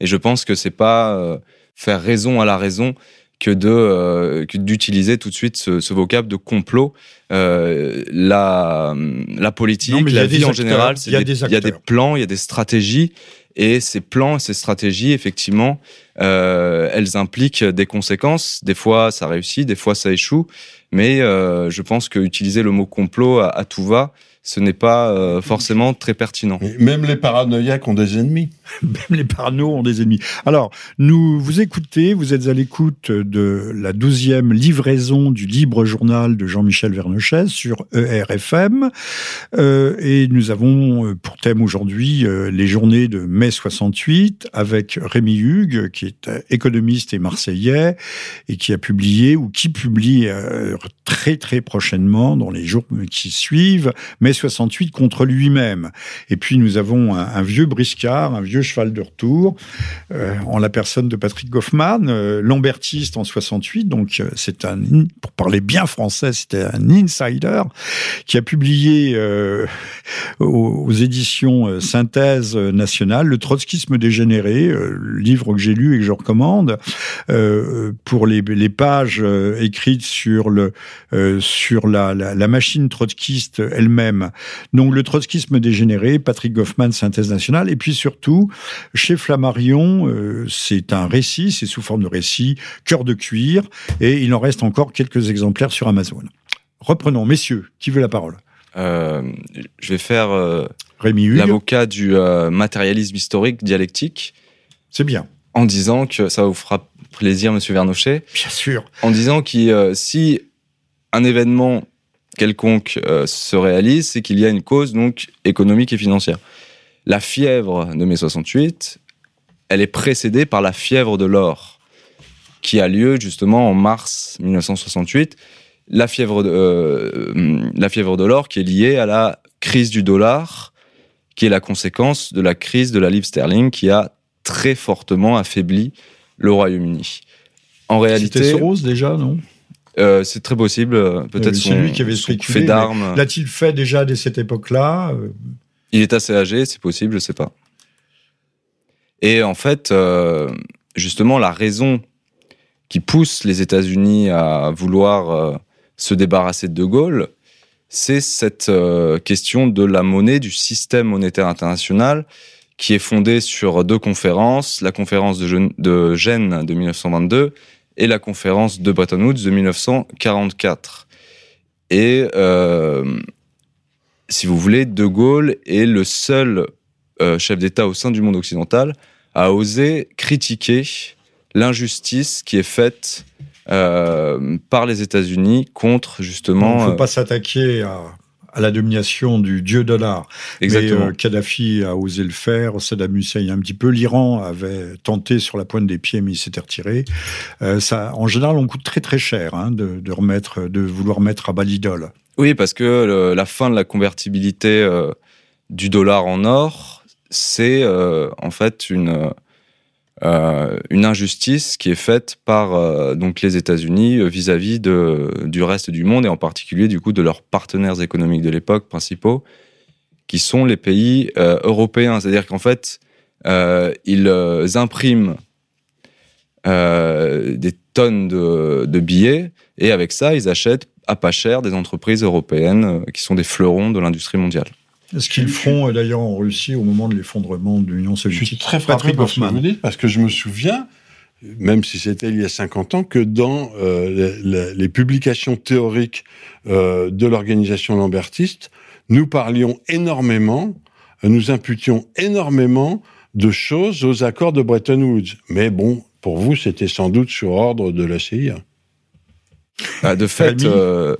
Et je pense que c'est pas euh, faire raison à la raison que de d'utiliser tout de suite ce, ce vocable de complot. la la politique, la vie en général, il y, y, a des plans, il y a des stratégies. Et ces plans, ces stratégies, effectivement, euh, elles impliquent des conséquences. Des fois, ça réussit, des fois, ça échoue. Mais euh, je pense qu'utiliser le mot complot à, à tout va, ce n'est pas euh, forcément très pertinent. même les paranoïaques ont des ennemis. même les parano ont des ennemis. Alors, nous vous écoutez, vous êtes à l'écoute de la douzième livraison du libre journal de Jean-Michel Vernochet sur ERFM. Euh, et nous avons euh, pour thème aujourd'hui euh, les journées de mai 68 avec Rémi Hugues, qui est économiste et marseillais et qui a publié ou qui publie très très prochainement dans les jours qui suivent mai 68 contre lui-même. Et puis nous avons un, vieux briscard, un vieux cheval de retour, euh, en la personne de Patrick Goffman, euh, lambertiste en 68, donc euh, c'est un, pour parler bien français, c'était un insider, qui a publié aux, éditions Synthèse nationale le trotskisme dégénéré, livre que j'ai lu et que je recommande, pour les, pages écrites sur, le, sur la, la machine trotskiste elle-même donc le trotskisme dégénéré, Patrick Goffman, synthèse nationale, et puis surtout, chez Flammarion, euh, c'est un récit, c'est sous forme de récit, cœur de cuir, et il en reste encore quelques exemplaires sur Amazon. Reprenons, messieurs, qui veut la parole? Euh, Je vais faire euh, l'avocat du euh, matérialisme historique dialectique. C'est bien. En disant que ça vous fera plaisir, monsieur Vernochet. Bien sûr. En disant que si un événement quelconque euh, se réalise, c'est qu'il y a une cause donc économique et financière. La fièvre de mai 68, elle est précédée par la fièvre de l'or, qui a lieu justement en mars 1968. La fièvre de, euh, la fièvre de l'or qui est liée à la crise du dollar, qui est la conséquence de la crise de la livre sterling qui a très fortement affaibli le Royaume-Uni. En réalité, c'était Soros déjà, non? Euh, c'est très possible. Euh, peut-être c'est lui qui avait spéculé. Fait d'armes. L'a-t-il fait déjà dès cette époque-là euh? Il est assez âgé, c'est possible, je sais pas. Et en fait, euh, justement, la raison qui pousse les États-Unis à vouloir euh, se débarrasser de De Gaulle, c'est cette euh, question de la monnaie, du système monétaire international, qui est fondée sur deux conférences, la conférence de, de Gênes de 1922 et la conférence de Bretton Woods de 1944. Et euh, si vous voulez, De Gaulle est le seul euh, chef d'État au sein du monde occidental à oser critiquer l'injustice qui est faite euh, par les États-Unis contre justement. Il ne faut pas s'attaquer à, à la domination du dieu dollar. Exactement. Mais, euh, Kadhafi a osé le faire, Saddam Hussein un petit peu, l'Iran avait tenté sur la pointe des pieds, mais il s'était retiré. Euh, ça, en général, on coûte très très cher hein, de, de, remettre, de vouloir mettre à bas l'idole. Oui, parce que le, la fin de la convertibilité euh, du dollar en or, c'est en fait une euh, une injustice qui est faite par euh, donc les États-Unis euh, vis-à-vis de, du reste du monde et en particulier du coup de leurs partenaires économiques de l'époque principaux, qui sont les pays européens. C'est-à-dire qu'en fait, ils impriment des tonnes de, de, billets et avec ça, ils achètent à pas cher des entreprises européennes qui sont des fleurons de l'industrie mondiale. Ce qu'ils feront d'ailleurs en Russie au moment de l'effondrement de l'Union soviétique. Je suis très frappé par ce que vous dites parce que je me souviens, même si c'était il y a 50 ans, que dans euh, les, les, publications théoriques euh, de l'organisation lambertiste, nous parlions énormément, nous imputions énormément de choses aux accords de Bretton Woods. Mais bon, pour vous, c'était sans doute sur ordre de la CIA. Bah, de fait, euh,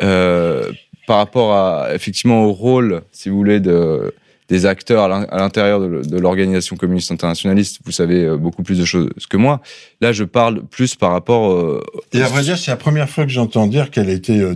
euh, par rapport à effectivement au rôle, si vous voulez, de des acteurs à l'intérieur de l'organisation communiste internationaliste, vous savez euh, beaucoup plus de choses que moi. Là, je parle plus par rapport. Euh, Et à vrai dire, c'est la première fois que j'entends dire qu'elle a été euh,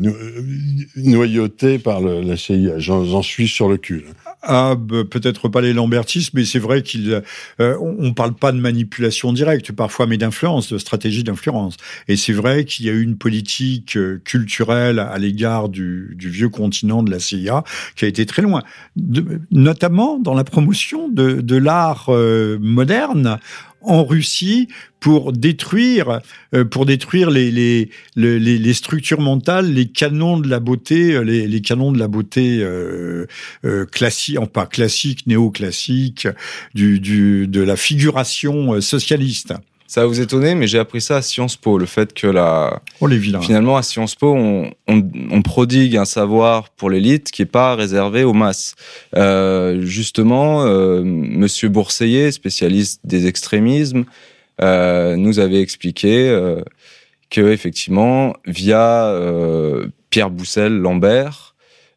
noyautée par le, la CIA. J'en suis sur le cul. Ah, bah, peut-être pas les lambertistes, mais c'est vrai qu'il, euh, on parle pas de manipulation directe parfois, mais d'influence, de stratégie d'influence. Et c'est vrai qu'il y a eu une politique culturelle à l'égard du, du, vieux continent de la CIA qui a été très loin, de, notamment dans la promotion de, l'art euh, moderne en Russie pour détruire, euh, pour détruire les, structures mentales, les canons de la beauté, euh, les, canons de la beauté classique, enfin classique, néoclassique, de la figuration socialiste. Ça va vous étonner, mais j'ai appris ça à Sciences Po, le fait que la... Oh les vilains. Finalement, à Sciences Po, on, on, on prodigue un savoir pour l'élite qui est pas réservé aux masses. Euh, justement, euh, Monsieur Bourseiller, spécialiste des extrémismes, euh, nous avait expliqué euh, que effectivement, via Pierre Boussel Lambert,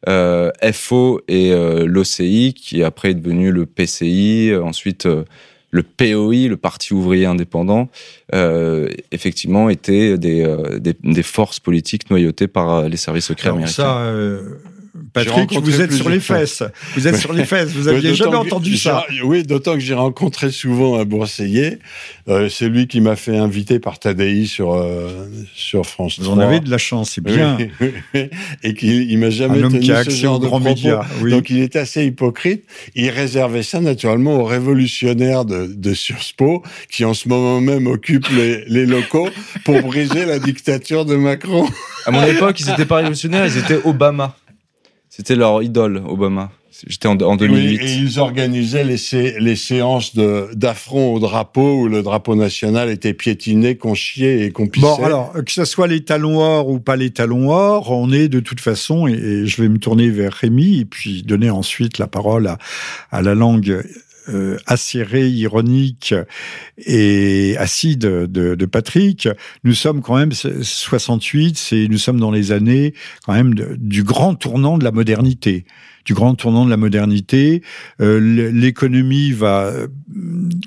FO et l'OCI, qui après est devenu le PCI, ensuite le POI, le Parti ouvrier indépendant, euh, effectivement, étaient des, euh, des, des, forces politiques noyautées par les services secrets Alors américains. Ça, euh, Patrick, vous êtes sur les fesses. Vous êtes sur les fesses. Vous aviez jamais entendu ça. Oui, d'autant que j'ai rencontré souvent un boursier. Euh, c'est lui qui m'a fait inviter par Tadei sur euh, sur France Vous 3. en avez de la chance, c'est bien. Oui. Et qu'il il m'a jamais un homme tenu qui a ce accès genre de propos. médias. Oui. Donc il est assez hypocrite. Il réservait ça naturellement aux révolutionnaires de, de Sciences Po qui en ce moment même occupent les, les locaux pour briser la dictature de Macron. À mon époque, ils étaient pas révolutionnaires, ils étaient Obama. C'était leur idole, Obama. J'étais en, en, 2008. Oui, et ils organisaient les, sé les séances d'affront au drapeau où le drapeau national était piétiné, qu'on chiait et qu'on pissait. Bon, alors, que ce soit les talons or ou pas les talons or, on est de toute façon, et, et je vais me tourner vers Rémi et puis donner ensuite la parole à, à la langue euh, acéré, ironique et acide de, de, Patrick. Nous sommes quand même 68, c'est nous sommes dans les années quand même du grand tournant de la modernité du grand tournant de la modernité. Euh, L'économie va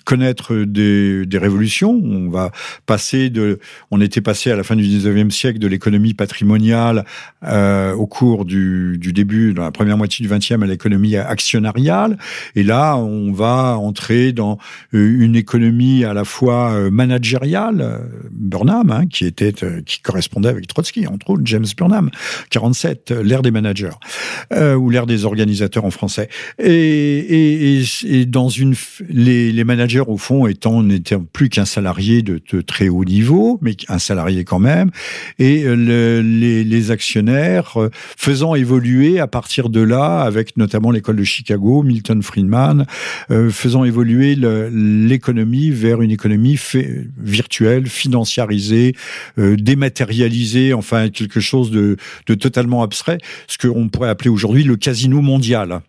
connaître des, révolutions. On va passer de, on était passé à la fin du 19e siècle de l'économie patrimoniale euh, au cours du, début, dans la première moitié du 20e, à l'économie actionnariale. Et là, on va entrer dans une économie à la fois managériale, Burnham, hein, qui était, qui correspondait avec Trotsky, entre autres, James Burnham, 47, l'ère des managers, euh, ou l'ère des organisateurs en français. Et, dans une, les, managers au fond étant n'étaient plus qu'un salarié de, très haut niveau, mais un salarié quand même, et le, les, actionnaires faisant évoluer à partir de là, avec notamment l'école de Chicago, Milton Friedman, euh, faisant évoluer l'économie vers une économie fait, virtuelle, financiarisée, euh, dématérialisée, enfin quelque chose de, de totalement abstrait, ce qu'on pourrait appeler aujourd'hui le casino mondial.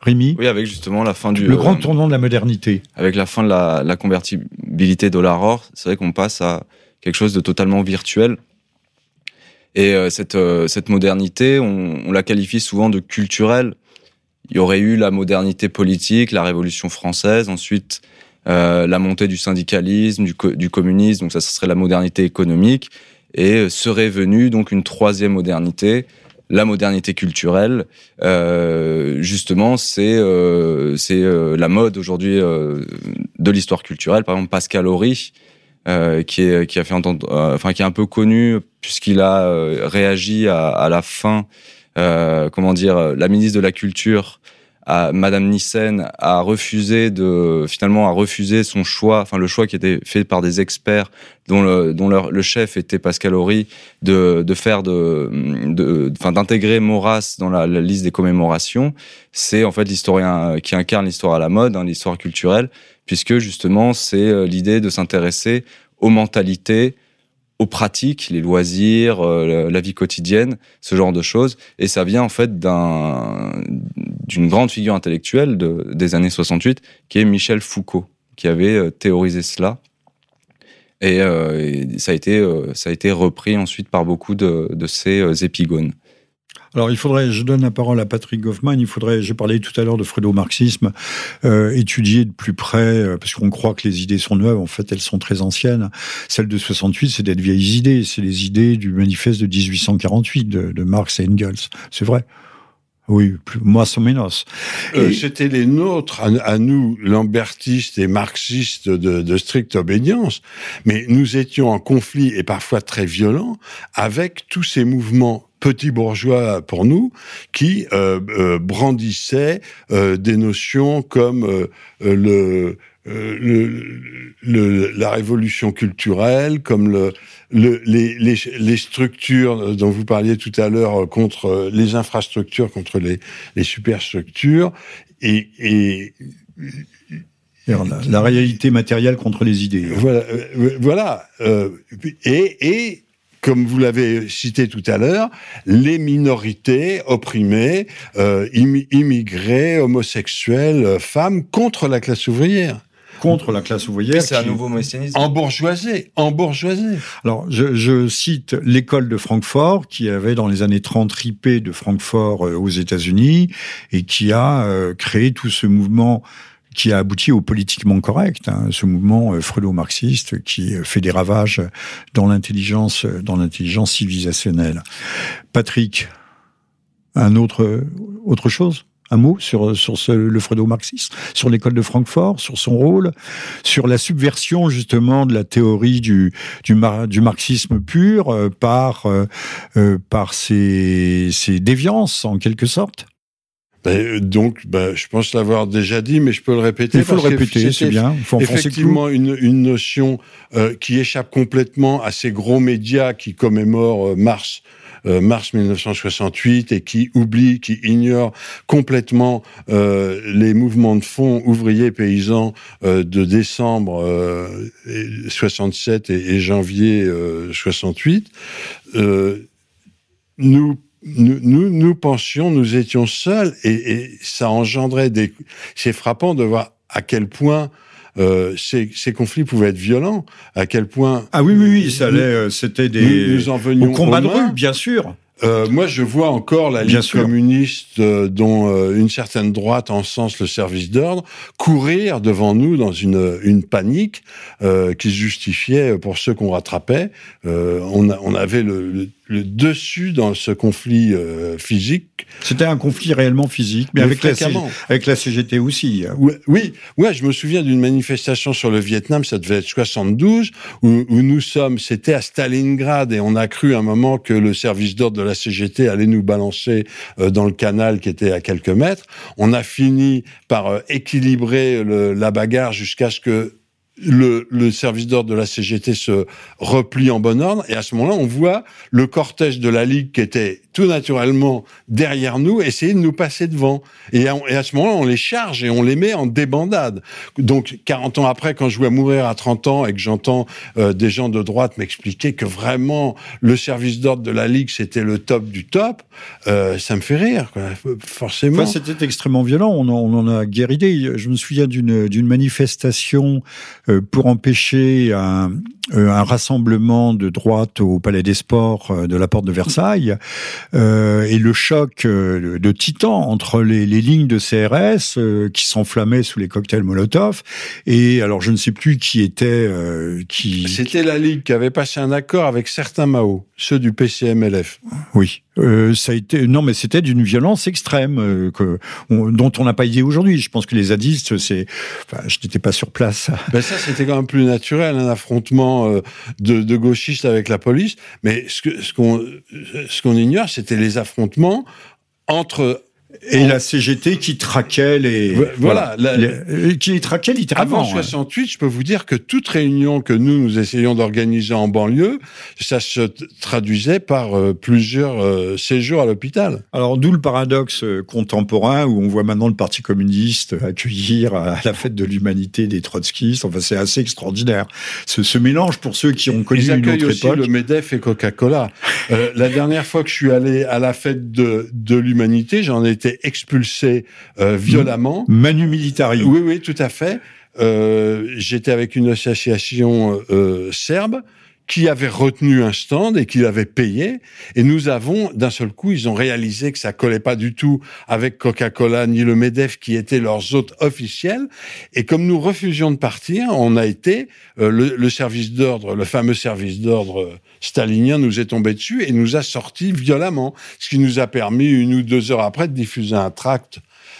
Rémi Oui, avec justement la fin du... Le grand tournant de la modernité. Avec la fin de la, la convertibilité dollar-or, c'est vrai qu'on passe à quelque chose de totalement virtuel. Et cette, cette modernité, on, on, la qualifie souvent de culturelle. Il y aurait eu la modernité politique, la Révolution française, ensuite la montée du syndicalisme, du, du communisme, donc ça, ça serait la modernité économique, et serait venue donc une troisième modernité, la modernité culturelle, euh, justement, c'est euh, euh, la mode aujourd'hui de l'histoire culturelle. Par exemple, Pascal Horry, qui est qui a fait entendre, enfin qui est un peu connu puisqu'il a réagi à, à, la fin, comment dire, la ministre de la Culture à Madame Nissen a refusé de finalement a refusé son choix, enfin le choix qui était fait par des experts dont le dont le chef était Pascal Horry de de faire de enfin d'intégrer Maurras dans la, liste des commémorations. C'est en fait l'historien qui incarne l'histoire à la mode, hein, l'histoire culturelle, puisque justement c'est euh, l'idée de s'intéresser aux mentalités aux pratiques, les loisirs, euh, la vie quotidienne, ce genre de choses. Et ça vient en fait d'un d'une grande figure intellectuelle de, des années 68, qui est Michel Foucault, qui avait euh, théorisé cela. Et, euh, et ça, a été, ça a été repris ensuite par beaucoup de, de ces épigones. Alors, il faudrait, je donne la parole à Patrick Goffman, il faudrait, j'ai parlé tout à l'heure de freudo-marxisme, euh, étudier de plus près, euh, parce qu'on croit que les idées sont neuves, en fait, elles sont très anciennes. Celle de 68, c'est d'être vieilles idées, c'est les idées du manifeste de 1848 de, de Marx et Engels, c'est vrai? Oui, plus, moi, menos. Euh, C'était les nôtres, à, à, nous, lambertistes et marxistes de, de, stricte obédience, mais nous étions en conflit et parfois très violents avec tous ces mouvements petits bourgeois pour nous qui euh, euh, brandissaient euh, des notions comme le euh, le, le, la révolution culturelle, comme le, le, les, les, les, structures dont vous parliez tout à l'heure contre les infrastructures, contre les, les superstructures, et, et la, la, réalité matérielle contre les idées. Voilà, euh, voilà. Euh, et, et comme vous l'avez cité tout à l'heure, les minorités opprimées, euh, immigrés, homosexuels, femmes, contre la classe ouvrière contre la classe ouvrière. C'est un nouveau messianisme. En bourgeoisie, en bourgeoisie. Alors, je, je cite l'école de Francfort, qui avait dans les années 30 ripé de Francfort euh, aux États-Unis et qui a euh, créé tout ce mouvement qui a abouti au politiquement correct, hein, ce mouvement euh, freudo-marxiste qui fait des ravages dans l'intelligence, dans l'intelligence civilisationnelle. Patrick, un autre autre chose? Un mot sur, sur le freudo-marxisme, sur l'école de Francfort, sur son rôle, sur la subversion justement de la théorie du, du, mar, du marxisme pur euh, par, euh, euh, par ses, ses déviances en quelque sorte? Ben, donc, ben, je pense l'avoir déjà dit, mais je peux le répéter. Il faut le répéter, c'est bien. Il faut effectivement une, une notion euh, qui échappe complètement à ces gros médias qui commémorent euh, Mars euh, mars 1968 et qui oublie, qui ignore complètement euh, les mouvements de fond ouvriers paysans euh, de décembre 67 et, et, janvier 68. nous nous, nous, nous, pensions, nous étions seuls et, et ça engendrait des. C'est frappant de voir à quel point euh, ces, ces, conflits pouvaient être violents, à quel point. Ah oui, oui, oui, ça allait, euh, c'était des. Nous, nous en venions au combat de rue, bien sûr. Euh, moi, je vois encore la Ligue communiste, euh, dont euh, une certaine droite encense le service d'ordre, courir devant nous dans une, une panique euh, qui se justifiait pour ceux qu'on rattrapait. On, a, on, avait le, le, le, dessus dans ce conflit physique. C'était un conflit réellement physique, mais, mais avec, la CGT, avec la CGT aussi. Hein. Oui, ouais, je me souviens d'une manifestation sur le Vietnam, ça devait être 72, où, où nous sommes, c'était à Stalingrad, et on a cru un moment que le service d'ordre de la la CGT allait nous balancer euh, dans le canal qui était à quelques mètres. On a fini par euh, équilibrer le, la bagarre jusqu'à ce que le, service d'ordre de la CGT se replie en bon ordre. Et à ce moment-là, on voit le cortège de la Ligue qui était tout naturellement derrière nous, essayer de nous passer devant. Et à, ce moment-là, on les charge et on les met en débandade. Donc, 40 ans après, quand je vois mourir à 30 ans et que j'entends euh, des gens de droite m'expliquer que vraiment le service d'ordre de la Ligue, c'était le top du top, euh, ça me fait rire, quoi. forcément. Enfin, c'était extrêmement violent, on en, on en a guère idée. Je me souviens d'une manifestation euh, pour empêcher un, rassemblement de droite au Palais des Sports de la Porte de Versailles euh, et le choc euh, de titan entre les, les lignes de CRS euh, qui s'enflammaient sous les cocktails Molotov et alors je ne sais plus qui était qui c'était la Ligue qui avait passé un accord avec certains Mao, ceux du PCMLF. Oui. Euh, ça a été non, mais c'était d'une violence extrême euh, que on, dont on n'a pas idée aujourd'hui. Je pense que les zadistes, c'est, enfin, je n'étais pas sur place. Ben ça, c'était quand même plus naturel, un affrontement euh, de, de, gauchistes avec la police. Mais ce ce qu'on ce qu'on ignore, c'était les affrontements entre et la CGT qui traquait les voilà, voilà les, qui traquait littéralement. Avant 68, je peux vous dire que toute réunion que nous nous essayons d'organiser en banlieue, ça se traduisait par euh, plusieurs euh, séjours à l'hôpital. Alors d'où le paradoxe euh, contemporain où on voit maintenant le Parti communiste accueillir à la fête de l'humanité des trotskistes. Enfin, c'est assez extraordinaire. Ce, ce, mélange pour ceux qui ont connu Ils une autre aussi époque. le Medef et Coca-Cola. euh, la dernière fois que je suis allé à la fête de, de l'humanité, j'en ai été expulsé euh, violemment. Manu militari. Oui, oui, tout à fait. Euh, J'étais avec une association euh, serbe qui avait retenu un stand et qui l'avait payé. Et nous avons, d'un seul coup, ils ont réalisé que ça collait pas du tout avec Coca-Cola ni le Medef qui étaient leurs hôtes officiels. Et comme nous refusions de partir, on a été, euh, le, service d'ordre, le fameux service d'ordre stalinien nous est tombé dessus et nous a sortis violemment. Ce qui nous a permis, une ou deux heures après, de diffuser un tract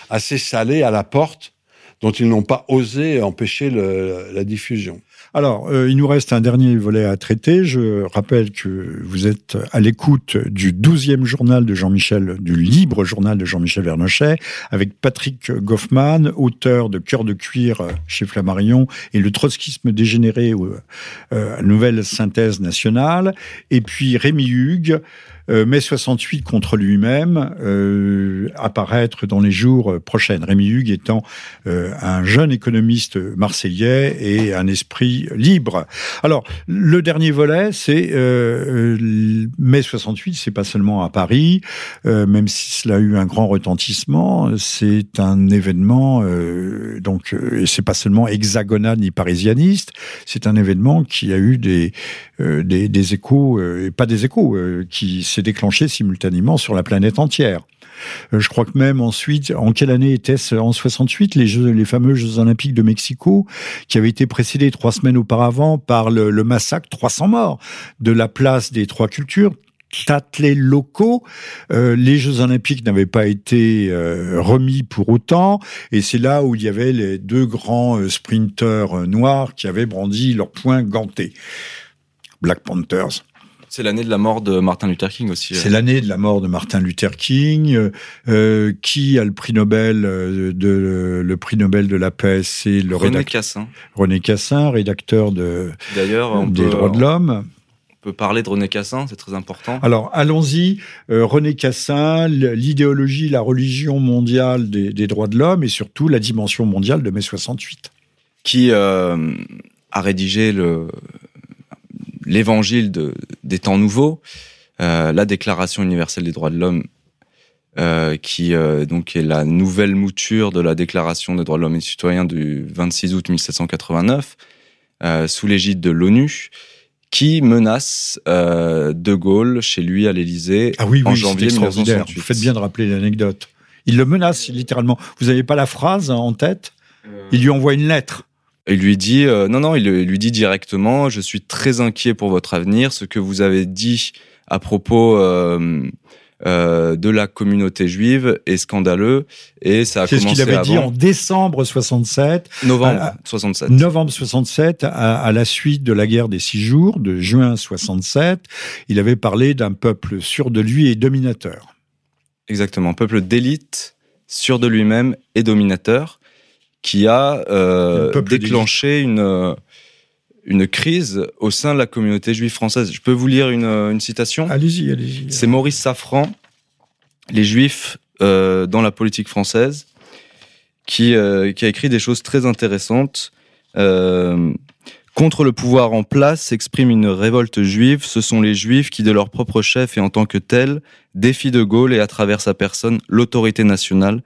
assez salé à la porte dont ils n'ont pas osé empêcher la diffusion. Alors, euh, il nous reste un dernier volet à traiter. Je rappelle que vous êtes à l'écoute du 12e journal de Jean-Michel, du libre journal de Jean-Michel Vernochet, avec Patrick Goffman, auteur de Cœur de cuir chez Flammarion et le trotskisme dégénéré, euh, nouvelle synthèse nationale, et puis Rémi Hugues, euh, mai 68 contre lui-même, euh, apparaître dans les jours prochains. Rémi Hugues étant euh, un jeune économiste marseillais et un esprit libre. Alors, le dernier volet, c'est euh, mai 68, c'est pas seulement à Paris, euh, même si cela a eu un grand retentissement, c'est un événement, euh, donc, c'est pas seulement hexagonal ni parisianiste, c'est un événement qui a eu des, des, des, échos, et pas des échos, qui s'est déclenché simultanément sur la planète entière. Je crois que même ensuite, en quelle année était-ce En 68, les, Jeux, les fameux Jeux Olympiques de Mexico, qui avaient été précédés trois semaines auparavant par le, massacre, 300 morts, de la place des trois cultures, athlètes locaux. Euh, les Jeux Olympiques n'avaient pas été euh, remis pour autant, et c'est là où il y avait les deux grands euh, sprinteurs noirs qui avaient brandi leurs poings gantés. Black Panthers. C'est l'année de la mort de Martin Luther King aussi. C'est l'année de la mort de Martin Luther King. Euh, qui a le prix Nobel de le prix Nobel de la paix C'est le René Cassin. René Cassin, rédacteur de d'ailleurs des peut, droits de l'homme. On peut parler de René Cassin, c'est très important. Alors allons-y. Euh, René Cassin, l'idéologie, la religion mondiale des, des droits de l'homme et surtout la dimension mondiale de mai 68. Qui euh, a rédigé le l'évangile de, des temps nouveaux, euh, la Déclaration universelle des droits de l'homme, euh, qui euh, donc est la nouvelle mouture de la Déclaration des droits de l'homme et des citoyens du 26 août 1789, euh, sous l'égide de l'ONU, qui menace euh, De Gaulle chez lui à l'Élysée ah oui, oui, en janvier 1968. Vous faites bien de rappeler l'anecdote. Il le menace littéralement. Vous n'avez pas la phrase en tête? Il lui envoie une lettre. Il lui dit euh, non non, il, il, lui dit directement je suis très inquiet pour votre avenir, ce que vous avez dit à propos euh, euh, de la communauté juive est scandaleux et ça a C'est ce commencé qu'il avait avant. dit en décembre 67, novembre à- 67. novembre 67, à, à la suite de la guerre des six jours de juin 67. Il avait parlé d'un peuple sûr de lui et dominateur. Exactement, peuple d'élite, sûr de lui-même et dominateur, qui a euh, déclenché une euh, une crise au sein de la communauté juive française. Je peux vous lire une, euh, une citation Allez-y, allez-y. C'est Maurice Safran les Juifs dans la politique française, qui, qui a écrit des choses très intéressantes. Contre le pouvoir en place s'exprime une révolte juive. Ce sont les juifs qui, de leur propre chef et en tant que tels, défient de Gaulle et à travers sa personne l'autorité nationale.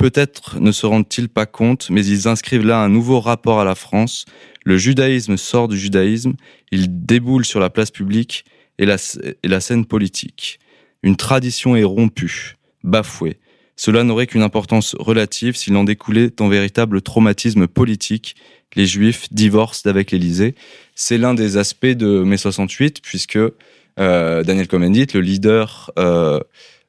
Peut-être ne se rendent-ils pas compte, mais ils inscrivent là un nouveau rapport à la France. Le judaïsme sort du judaïsme, il déboule sur la place publique et la, scène politique. Une tradition est rompue, bafouée. Cela n'aurait qu'une importance relative s'il en découlait un véritable traumatisme politique les Juifs divorcent d'avec l'Élysée. C'est l'un des aspects de mai 68, puisque euh, Daniel Cohn-Bendit, le leader euh,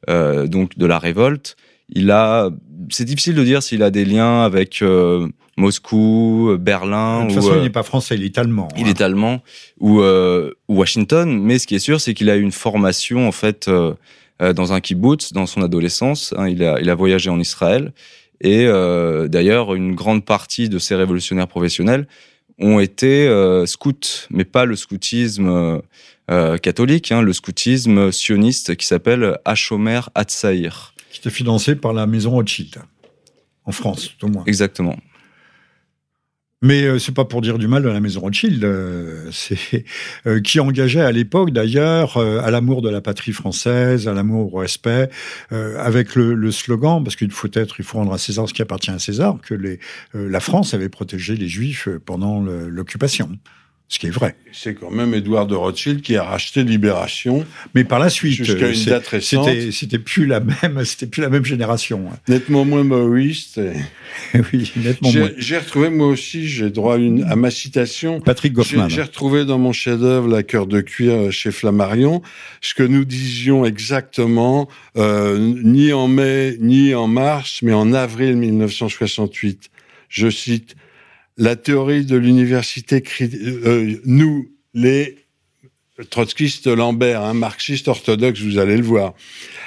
euh, donc de la révolte, il a, c'est difficile de dire s'il a des liens avec euh, Moscou, Berlin. De toute façon, il n'est pas français, il est allemand. Il hein. est allemand ou, Washington, mais ce qui est sûr, c'est qu'il a eu une formation en fait dans un kibbutz dans son adolescence. Hein, il a, il a voyagé en Israël et euh, d'ailleurs, une grande partie de ces révolutionnaires professionnels ont été euh, scouts, mais pas le scoutisme euh, catholique, hein, le scoutisme sioniste qui s'appelle Hachomer Hatzair. Qui était financé par la maison Rothschild, en France, au moins. Exactement. Mais euh, c'est pas pour dire du mal de la maison Rothschild, euh, c'est euh, qui engageait à l'époque d'ailleurs à l'amour de la patrie française, à l'amour au respect, avec le, le, slogan parce qu'il faut être, il faut rendre à César ce qui appartient à César, que les, la France avait protégé les Juifs pendant l'occupation ce qui est vrai. C'est quand même Édouard de Rothschild qui a racheté Libération. Mais par la suite, jusqu'à une date récente, c'était plus la même, c'était plus la même génération. Hein. Nettement moins maoïste. oui, nettement moins. J'ai retrouvé moi aussi, j'ai droit à, une, à ma citation. Patrick Goffman. J'ai retrouvé dans mon chef-d'œuvre La cœur de cuir chez Flammarion ce que nous disions exactement, euh, ni en mai, ni en mars, mais en avril 1968. Je cite la théorie de l'université, euh, nous, les trotskistes Lambert, hein, marxiste orthodoxe, vous allez le voir.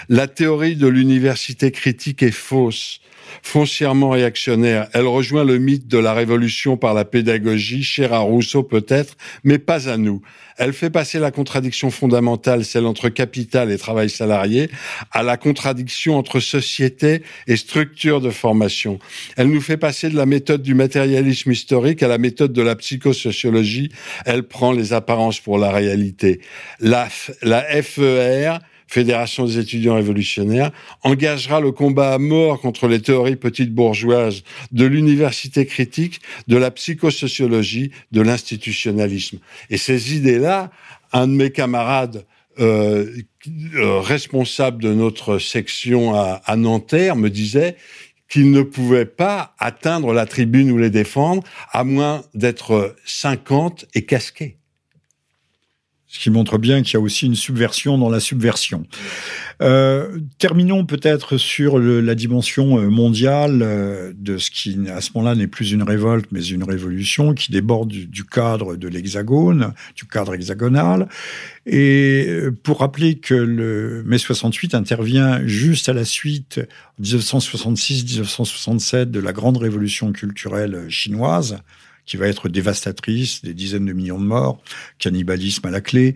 La théorie de l'université critique est fausse foncièrement réactionnaire. Elle rejoint le mythe de la révolution par la pédagogie, chère à Rousseau peut-être, mais pas à nous. Elle fait passer la contradiction fondamentale, celle entre capital et travail salarié, à la contradiction entre société et structure de formation. Elle nous fait passer de la méthode du matérialisme historique à la méthode de la psychosociologie. Elle prend les apparences pour la réalité. La, la FER, Fédération des étudiants révolutionnaires, engagera le combat à mort contre les théories petites bourgeoises de l'université critique, de la psychosociologie, de l'institutionnalisme. Et ces idées-là, un de mes camarades euh, euh responsable de notre section à, à Nanterre me disait qu'il ne pouvait pas atteindre la tribune ou les défendre à moins d'être 50 et casqué ce qui montre bien qu'il y a aussi une subversion dans la subversion. Euh, terminons peut-être sur la dimension euh, mondiale euh, de ce qui, à ce moment-là, n'est plus une révolte, mais une révolution qui déborde du, cadre de l'hexagone, du cadre hexagonal. Et pour rappeler que le mai 68 intervient juste à la suite, 1966-1967, de la grande révolution culturelle chinoise, qui va être dévastatrice, des dizaines de millions de morts, cannibalisme à la clé.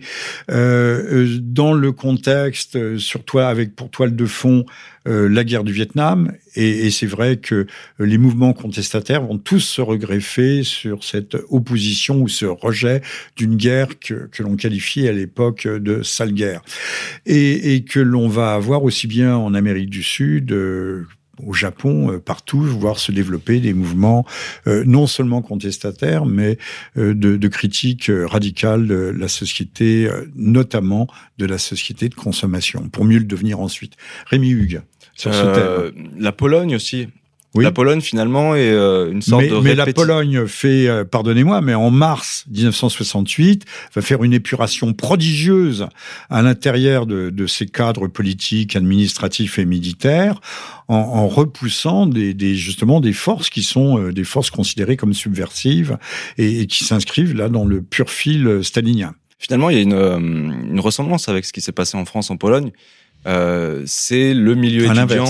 Euh, euh dans le contexte, euh, sur toi, avec pour toile de fond euh, la guerre du Vietnam, et, et c'est vrai que les mouvements contestataires vont tous se regreffer sur cette opposition ou ce rejet d'une guerre que, que l'on qualifiait à l'époque de sale guerre, et, et que l'on va avoir aussi bien en Amérique du Sud au Japon, euh, partout, voir se développer des mouvements euh, non seulement contestataires, mais euh, de, de critique radicale de la société, notamment de la société de consommation, pour mieux le devenir ensuite. Rémi Hugues, sur ce thème. La Pologne aussi. Oui. La Pologne, finalement, est euh, une sorte mais, de Mais la Pologne fait, euh, pardonnez-moi, mais en mars 1968, va faire une épuration prodigieuse à l'intérieur de, de ces cadres politiques, administratifs et militaires, en, en repoussant des, des, justement des forces qui sont euh, des forces considérées comme subversives et, et qui s'inscrivent là dans le pur fil stalinien. Finalement, il y a une, une ressemblance avec ce qui s'est passé en France, en Pologne. Euh, c'est le milieu à étudiant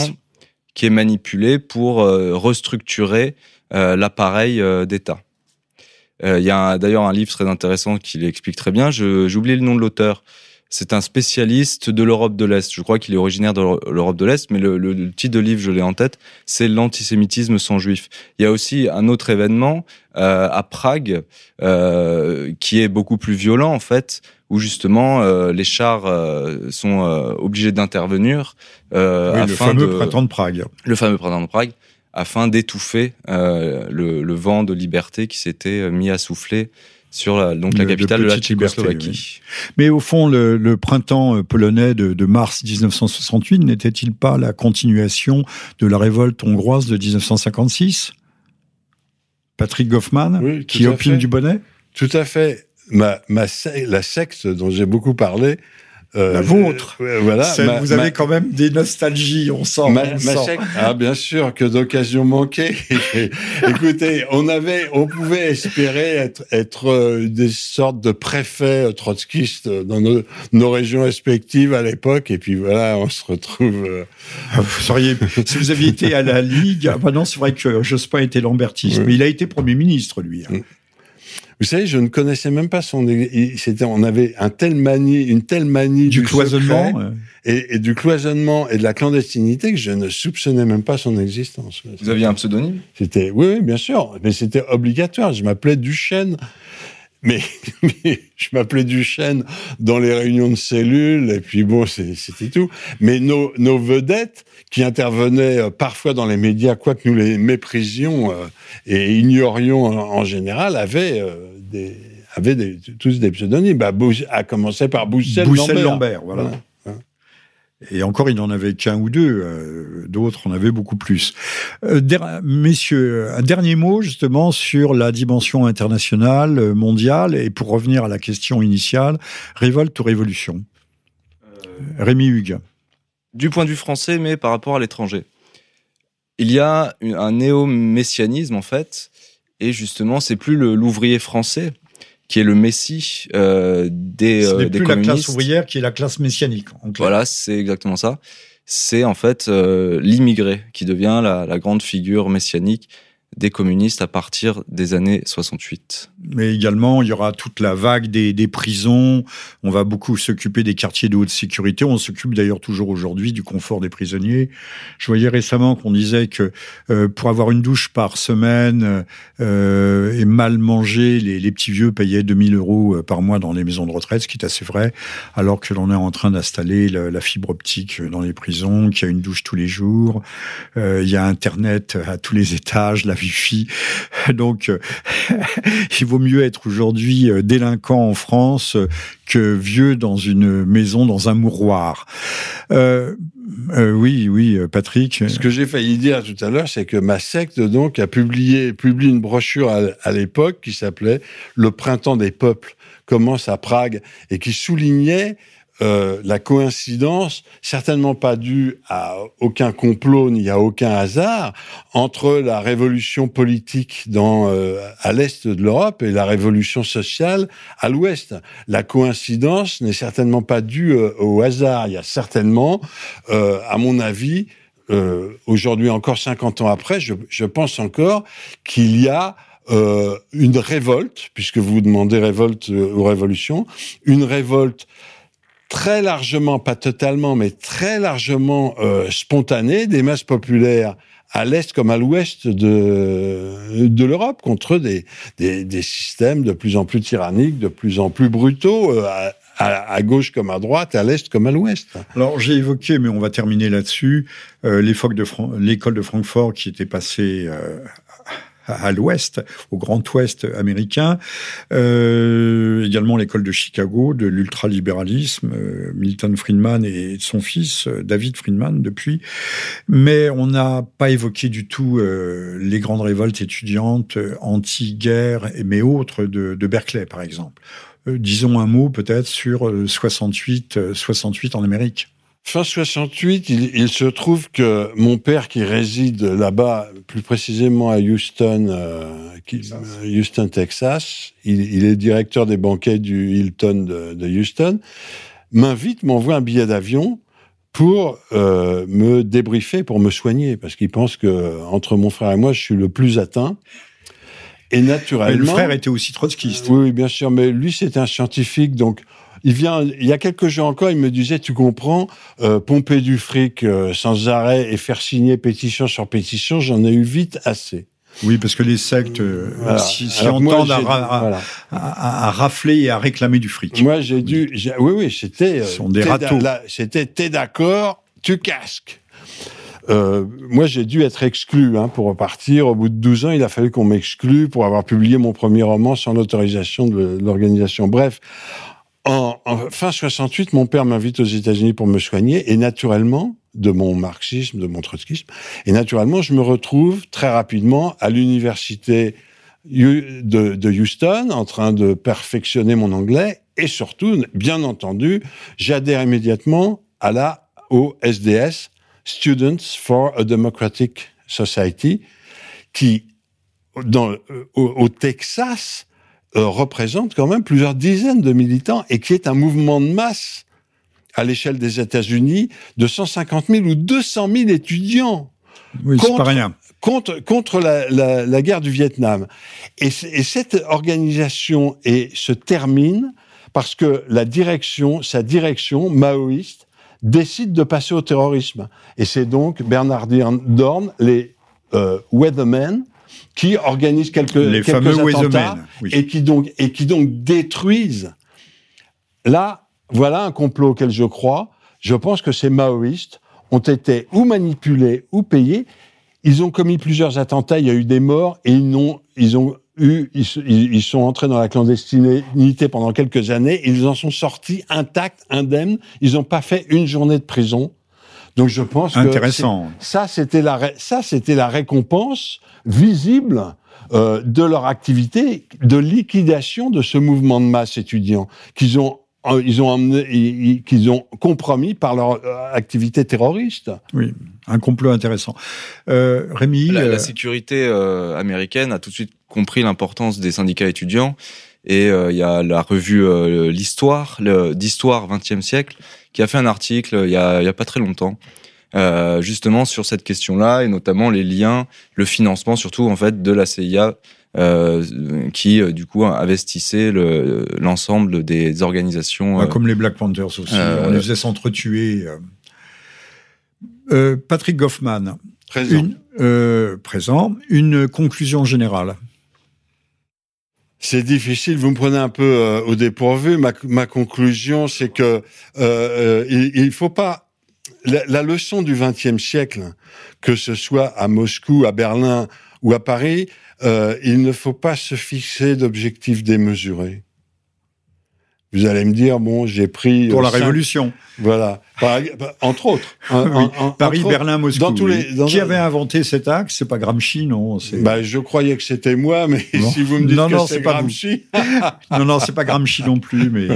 qui est manipulé pour euh, restructurer euh, l'appareil euh, d'État. Il y a d'ailleurs un livre très intéressant qui l'explique très bien. J'ai oublié le nom de l'auteur, c'est un spécialiste de l'Europe de l'Est. Je crois qu'il est originaire de l'Europe de l'Est, mais le, le, titre de livre, je l'ai en tête, c'est l'antisémitisme sans juif. Il y a aussi un autre événement euh, à Prague euh, qui est beaucoup plus violent en fait, où justement euh, les chars euh, sont euh, obligés d'intervenir. Le fameux printemps de Prague. Le fameux printemps de Prague afin d'étouffer le, le, vent de liberté qui s'était mis à souffler sur la, donc la capitale de la Tchécoslovaquie. Mais au fond, le, le printemps euh, polonais de, de mars 1968 n'était-il pas la continuation de la révolte hongroise de 1956 Patrick Goffman, qui opine du bonnet? Tout à fait. Ma, ma, la secte dont j'ai beaucoup parlé euh, la vôtre. voilà. vous avez quand même des nostalgies, on sent. Ma, ah, bien sûr que d'occasion manquée. Écoutez, on avait, on pouvait espérer être, être euh, des sortes de préfets trotskistes dans nos, nos régions respectives à l'époque, et puis voilà, on se retrouve. Euh, ah, vous seriez, si vous aviez été à la Ligue, ah, bah non, c'est vrai que Jospin était lambertiste, mais il a été Premier ministre, lui. Hein. Vous savez, je ne connaissais même pas son. C'était, on avait un tel manie, une telle manie du, cloisonnement et, du cloisonnement et de la clandestinité que je ne soupçonnais même pas son existence. Vous aviez un pseudonyme? C'était, oui, oui, bien sûr, mais c'était obligatoire. Je m'appelais Duchesne. Mais, mais, je m'appelais Duchesne dans les réunions de cellules, et puis bon, c'était tout. Mais nos, nos, vedettes, qui intervenaient euh, parfois dans les médias, quoique nous les méprisions euh, et ignorions en, général, avaient, euh, des, avaient des, tous des pseudonymes. Bah, à commencer par Boussel, Boussel Lambert. voilà. Et encore, il n'en avait qu'un ou deux. Euh, d'autres en avaient beaucoup plus. Euh, messieurs, un dernier mot justement sur la dimension internationale, euh, mondiale, et pour revenir à la question initiale, révolte ou révolution? Rémi Hugues. Du point de vue français, mais par rapport à l'étranger. Il y a un néo-messianisme, en fait, et justement, c'est plus l'ouvrier français qui est le messie euh, des, Ce euh, plus la classe ouvrière qui est la classe messianique. voilà, c'est exactement ça. C'est en fait euh, l'immigré qui devient la, la, grande figure messianique des communistes à partir des années 68. Mais également, il y aura toute la vague des, prisons. On va beaucoup s'occuper des quartiers de haute sécurité. On s'occupe d'ailleurs toujours aujourd'hui du confort des prisonniers. Je voyais récemment qu'on disait que euh, pour avoir une douche par semaine euh, et mal manger, les, petits vieux payaient 2000 euros euh, par mois dans les maisons de retraite, ce qui est assez vrai, alors que l'on est en train d'installer la, fibre optique dans les prisons, qu'il y a une douche tous les jours, euh, il y a Internet à tous les étages, Donc, euh, il vaut mieux être aujourd'hui euh, délinquant en France que vieux dans une maison, dans un mouroir. Euh, euh, oui, oui, Patrick. Ce que j'ai failli dire tout à l'heure, c'est que ma secte donc a publié, une brochure à l'époque qui s'appelait Le printemps des peuples commence à Prague et qui soulignait euh, la coïncidence, certainement pas due à aucun complot ni à aucun hasard, entre la révolution politique dans, euh, à l'est de l'Europe et la révolution sociale à l'ouest. La coïncidence n'est certainement pas due euh, au hasard. Il y a certainement, à mon avis, aujourd'hui encore 50 ans après, je, je pense encore qu'il y a une révolte, puisque vous demandez révolte ou révolution, une révolte très largement, pas totalement, mais très largement euh, spontanée des masses populaires à l'est comme à l'ouest de, de l'Europe contre des, des, des, systèmes de plus en plus tyranniques, de plus en plus brutaux, euh, à, à, gauche comme à droite, à l'est comme à l'ouest. Alors j'ai évoqué, mais on va terminer là-dessus, euh, l'école de, de, Francfort qui était passée euh, à l'ouest, au Grand Ouest américain. Euh, également l'école de Chicago, de l'ultralibéralisme, euh, Milton Friedman et son fils, euh, David Friedman, depuis. Mais on n'a pas évoqué du tout les grandes révoltes étudiantes anti-guerre, mais autres de, de Berkeley, par exemple. disons un mot peut-être sur 68, 68 en Amérique. Fin 68, il, il, se trouve que mon père qui réside là-bas, plus précisément à Houston, euh, qui, Houston, Texas, il, il, est directeur des banquets du Hilton de, de Houston, m'invite, m'envoie un billet d'avion pour euh, me débriefer, pour me soigner, parce qu'il pense que entre mon frère et moi, je suis le plus atteint. Et naturellement, mais le frère était aussi trotskiste. oui, bien sûr, mais lui c'était un scientifique, donc il vient, il y a quelques jours encore, il me disait, tu comprends, euh, pomper du fric euh, sans arrêt et faire signer pétition sur pétition, j'en ai eu vite assez. Oui, parce que les sectes euh, Voilà. entendent à, rafler et à réclamer du fric. Moi, j'ai dû, j'ai- oui, oui, c'était, euh, Ce sont des râteaux. c'était, t'es d'accord, tu casques. Euh, moi, j'ai dû être exclu hein, pour repartir. Au bout de 12 ans, il a fallu qu'on m'exclue pour avoir publié mon premier roman sans l'autorisation de l'organisation. Bref, en, en fin 68, mon père m'invite aux États-Unis pour me soigner et naturellement, de mon marxisme, de mon trotskisme, et naturellement, je me retrouve très rapidement à l'université de, de Houston en train de perfectionner mon anglais et surtout, bien entendu, j'adhère immédiatement à la au SDS, Students for a Democratic Society, qui dans, au, au Texas euh, représente quand même plusieurs dizaines de militants et qui est un mouvement de masse à l'échelle des États-Unis de 150 000 ou 200 000 étudiants Oui, contre- pas rien. contre, contre la, la, la guerre du Vietnam. Et, cette organisation est, se termine parce que la direction, sa direction maoïste, décide de passer au terrorisme. Et c'est donc Bernardin Dorn, les euh, Weathermen, qui organisent quelques, Les quelques fameux attentats. Oui. et qui donc et qui donc détruisent. Là, voilà un complot auquel je crois. Je pense que ces maoïstes ont été ou manipulés ou payés. Ils ont commis plusieurs attentats. Il y a eu des morts et ils n'ont, ils ont eu, ils sont entrés dans la clandestinité pendant quelques années. Ils en sont sortis intacts, indemnes. Ils n'ont pas fait une journée de prison. Donc je pense que Intéressant. ça, c'était la, ré- ça, c'était la récompense visible euh, de leur activité de liquidation de ce mouvement de masse étudiant qu'ils ont, euh, ils ont emmené, ils- ils- qu'ils ont compromis par leur euh, activité terroriste. Oui, un complot intéressant. Euh, Rémi, La, euh, la sécurité euh, américaine a tout de suite compris l'importance des syndicats étudiants. Et euh, il y a la revue euh, L'Histoire, d'Histoire 20e siècle, qui a fait un article euh, il y a, y a pas très longtemps, euh, justement sur cette question-là, et notamment les liens, le financement surtout en fait de la CIA, euh, qui euh, du coup investissait le- l'ensemble des organisations. bah, euh, comme les Black Panthers aussi, euh, on les faisait s'entretuer. Patrick Goffman, Présent. une, euh, présent, une conclusion générale. C'est difficile, vous me prenez un peu euh, au dépourvu. Ma, ma conclusion, c'est que euh, euh, il, il faut pas la, la leçon du XXe siècle, que ce soit à Moscou, à Berlin ou à Paris, euh, il ne faut pas se fixer d'objectifs démesurés. Vous allez me dire, bon, j'ai pris Pour euh, la cinq- Révolution. voilà, Par- entre autres. En- Oui. en- en- Paris, entre. Berlin, Moscou. dans tous oui. les- dans Qui un- avait inventé cet axe? C'est pas Gramsci, non Bah, je croyais que c'était moi, mais Bon. si vous me dites Non, que non, c'est. Gramsci, Non, non, c'est pas Gramsci non plus, mais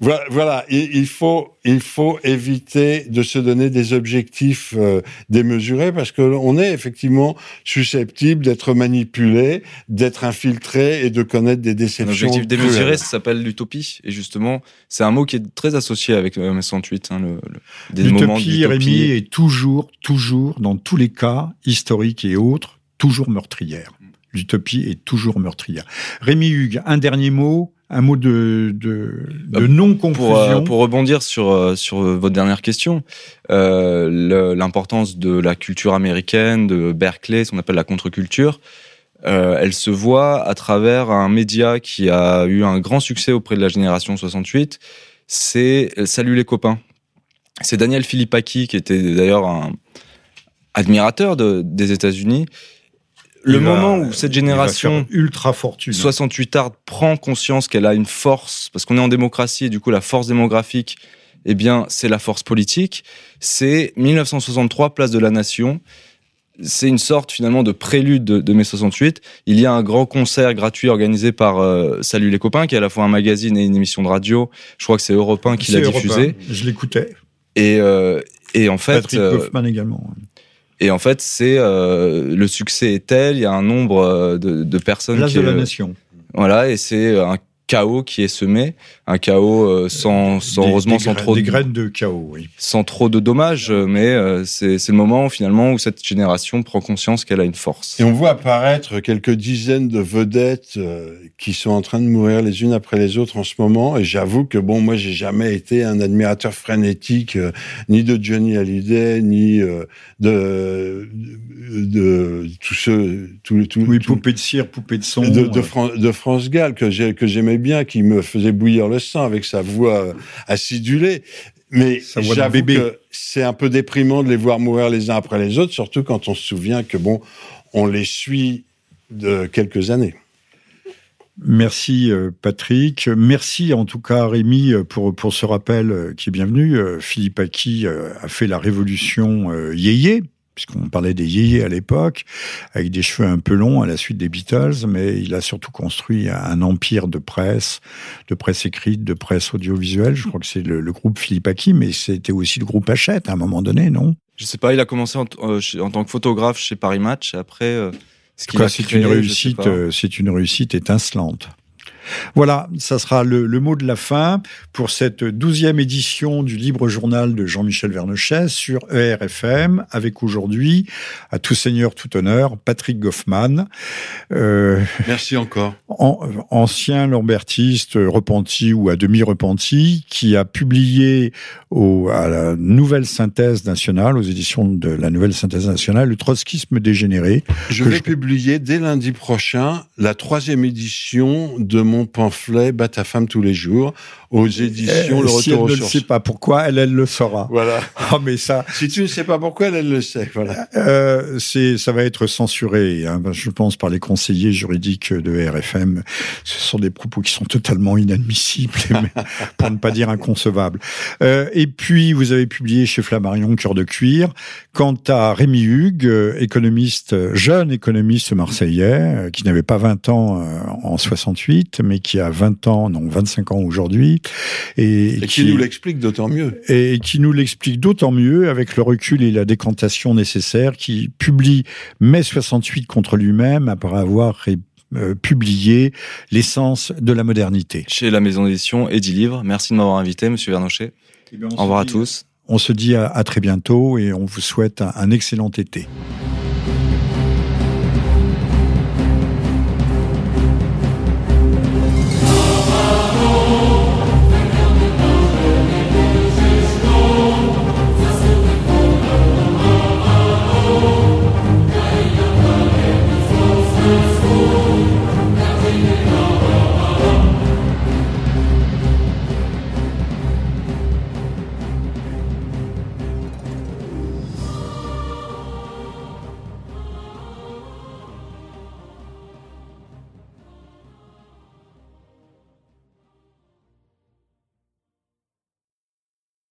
Voilà, voilà, il, il faut il faut éviter de se donner des objectifs euh, démesurés parce que on est effectivement susceptible d'être manipulé, d'être infiltré et de connaître des déceptions. objectif démesuré, ça s'appelle l'utopie. Et justement, c'est un mot qui est très associé avec mai 68, hein, le, le- des moments l'utopie, Rémi, d'utopie. est toujours, toujours, dans tous les cas, historiques et autres, toujours meurtrière. L'utopie est toujours meurtrière. Rémi Hugues, un dernier mot, un mot de, de, de Euh, non-conclusion. Pour, euh, pour rebondir sur, euh, sur euh, votre dernière question, euh, l'importance de la culture américaine, de Berkeley, ce qu'on appelle la contre-culture, euh, elle se voit à travers un média qui a eu un grand succès auprès de la génération 68, c'est Salut les copains. C'est Daniel Philippaki, qui était d'ailleurs un admirateur de, des États-Unis. Le Il va- moment où cette génération ultra fortune. 68 art prend conscience qu'elle a une force, parce qu'on est en démocratie, et du coup la force démographique, eh bien c'est la force politique. C'est 1963, place de la Nation. C'est une sorte finalement de prélude de, de mai 68. Il y a un grand concert gratuit organisé par euh, Salut les copains, qui est à la fois un magazine et une émission de radio. Je crois que c'est Europe 1 qui l'a diffusé. 1. Je l'écoutais. Et, euh, et en fait, Patrick euh, Hoffman également. et en fait, c'est euh, le succès est tel. Il y a un nombre de, de personnes qui de la Nation. voilà, et c'est un chaos qui est semé, un chaos euh, sans, sans Des- heureusement des sans trop des de, graines de chaos, oui. sans trop de dommages, euh, mais euh, c'est c'est le moment finalement où cette génération prend conscience qu'elle a une force. Et on voit apparaître quelques dizaines de vedettes euh, qui sont en train de mourir les unes après les autres en ce moment. Et j'avoue que bon, moi, j'ai jamais été un admirateur frénétique euh, ni de Johnny Hallyday, ni euh, de, de, de tous ceux, tous, tous, Oui, poupée de cire, poupée de son. de, de, euh, Fran- de France Gall que j'ai- que j'aimais bien, qui me faisait bouillir le sang avec sa voix euh, acidulée. Mais j'avoue que c'est un peu déprimant de les voir mourir les uns après les autres, surtout quand on se souvient que bon, on les suit de quelques années. Merci euh, Patrick. Merci en tout cas Rémi euh, pour, pour ce rappel qui est bienvenu. Philippe Aki a fait la révolution yéyé, puisqu'on parlait des yéyés à l'époque, avec des cheveux un peu longs à la suite des Beatles, mais il a surtout construit un empire de presse, de presse écrite, de presse audiovisuelle. Je crois que c'est le, le groupe Philippe Aki, mais c'était aussi le groupe Hachette à un moment donné, non? Je sais pas, il a commencé en, euh, en tant que photographe chez Paris Match. et Après, euh, ce c'est une réussite, euh, c'est une réussite étincelante. Voilà, ça sera le, le mot de la fin pour cette douzième édition du Libre Journal de Jean-Michel Vernochet sur ERFM, avec aujourd'hui, à tout seigneur, tout honneur, Patrick Goffman, euh, Merci encore. an- ancien lambertiste repenti ou à demi repenti, qui a publié au, à la Nouvelle Synthèse Nationale, aux éditions de la Nouvelle Synthèse Nationale, le trotskisme dégénéré. Je vais je- publier dès lundi prochain la troisième édition de mon pamphlet Bat ta femme tous les jours aux éditions Euh, Le si elle Retour ne aux le sources. sait pas pourquoi, elle, elle le saura. Voilà. Oh, mais ça, Si tu ne sais pas pourquoi, elle, elle le sait. Voilà. euh, c'est, ça va être censuré, hein, je pense, par les conseillers juridiques de RFM. Ce sont des propos qui sont totalement inadmissibles, pour ne pas dire inconcevables. Euh, et puis, vous avez publié chez Flammarion Cœur de cuir. Quant à Rémi Hugues, euh, économiste, euh, jeune économiste marseillais, euh, qui n'avait pas 20 ans euh, en 68, mais qui a 20 ans, non, 25 ans aujourd'hui. Et, Et qui nous l'explique d'autant mieux. et qui nous l'explique d'autant mieux avec le recul et la décantation nécessaire, qui publie mai 68 contre lui-même après avoir ré- euh, publié l'essence de la modernité. Chez la maison d'édition Eddy Livre. Merci de m'avoir invité, monsieur Vernochet. Au revoir à tous. On se dit à, à très bientôt et on vous souhaite un- un excellent été.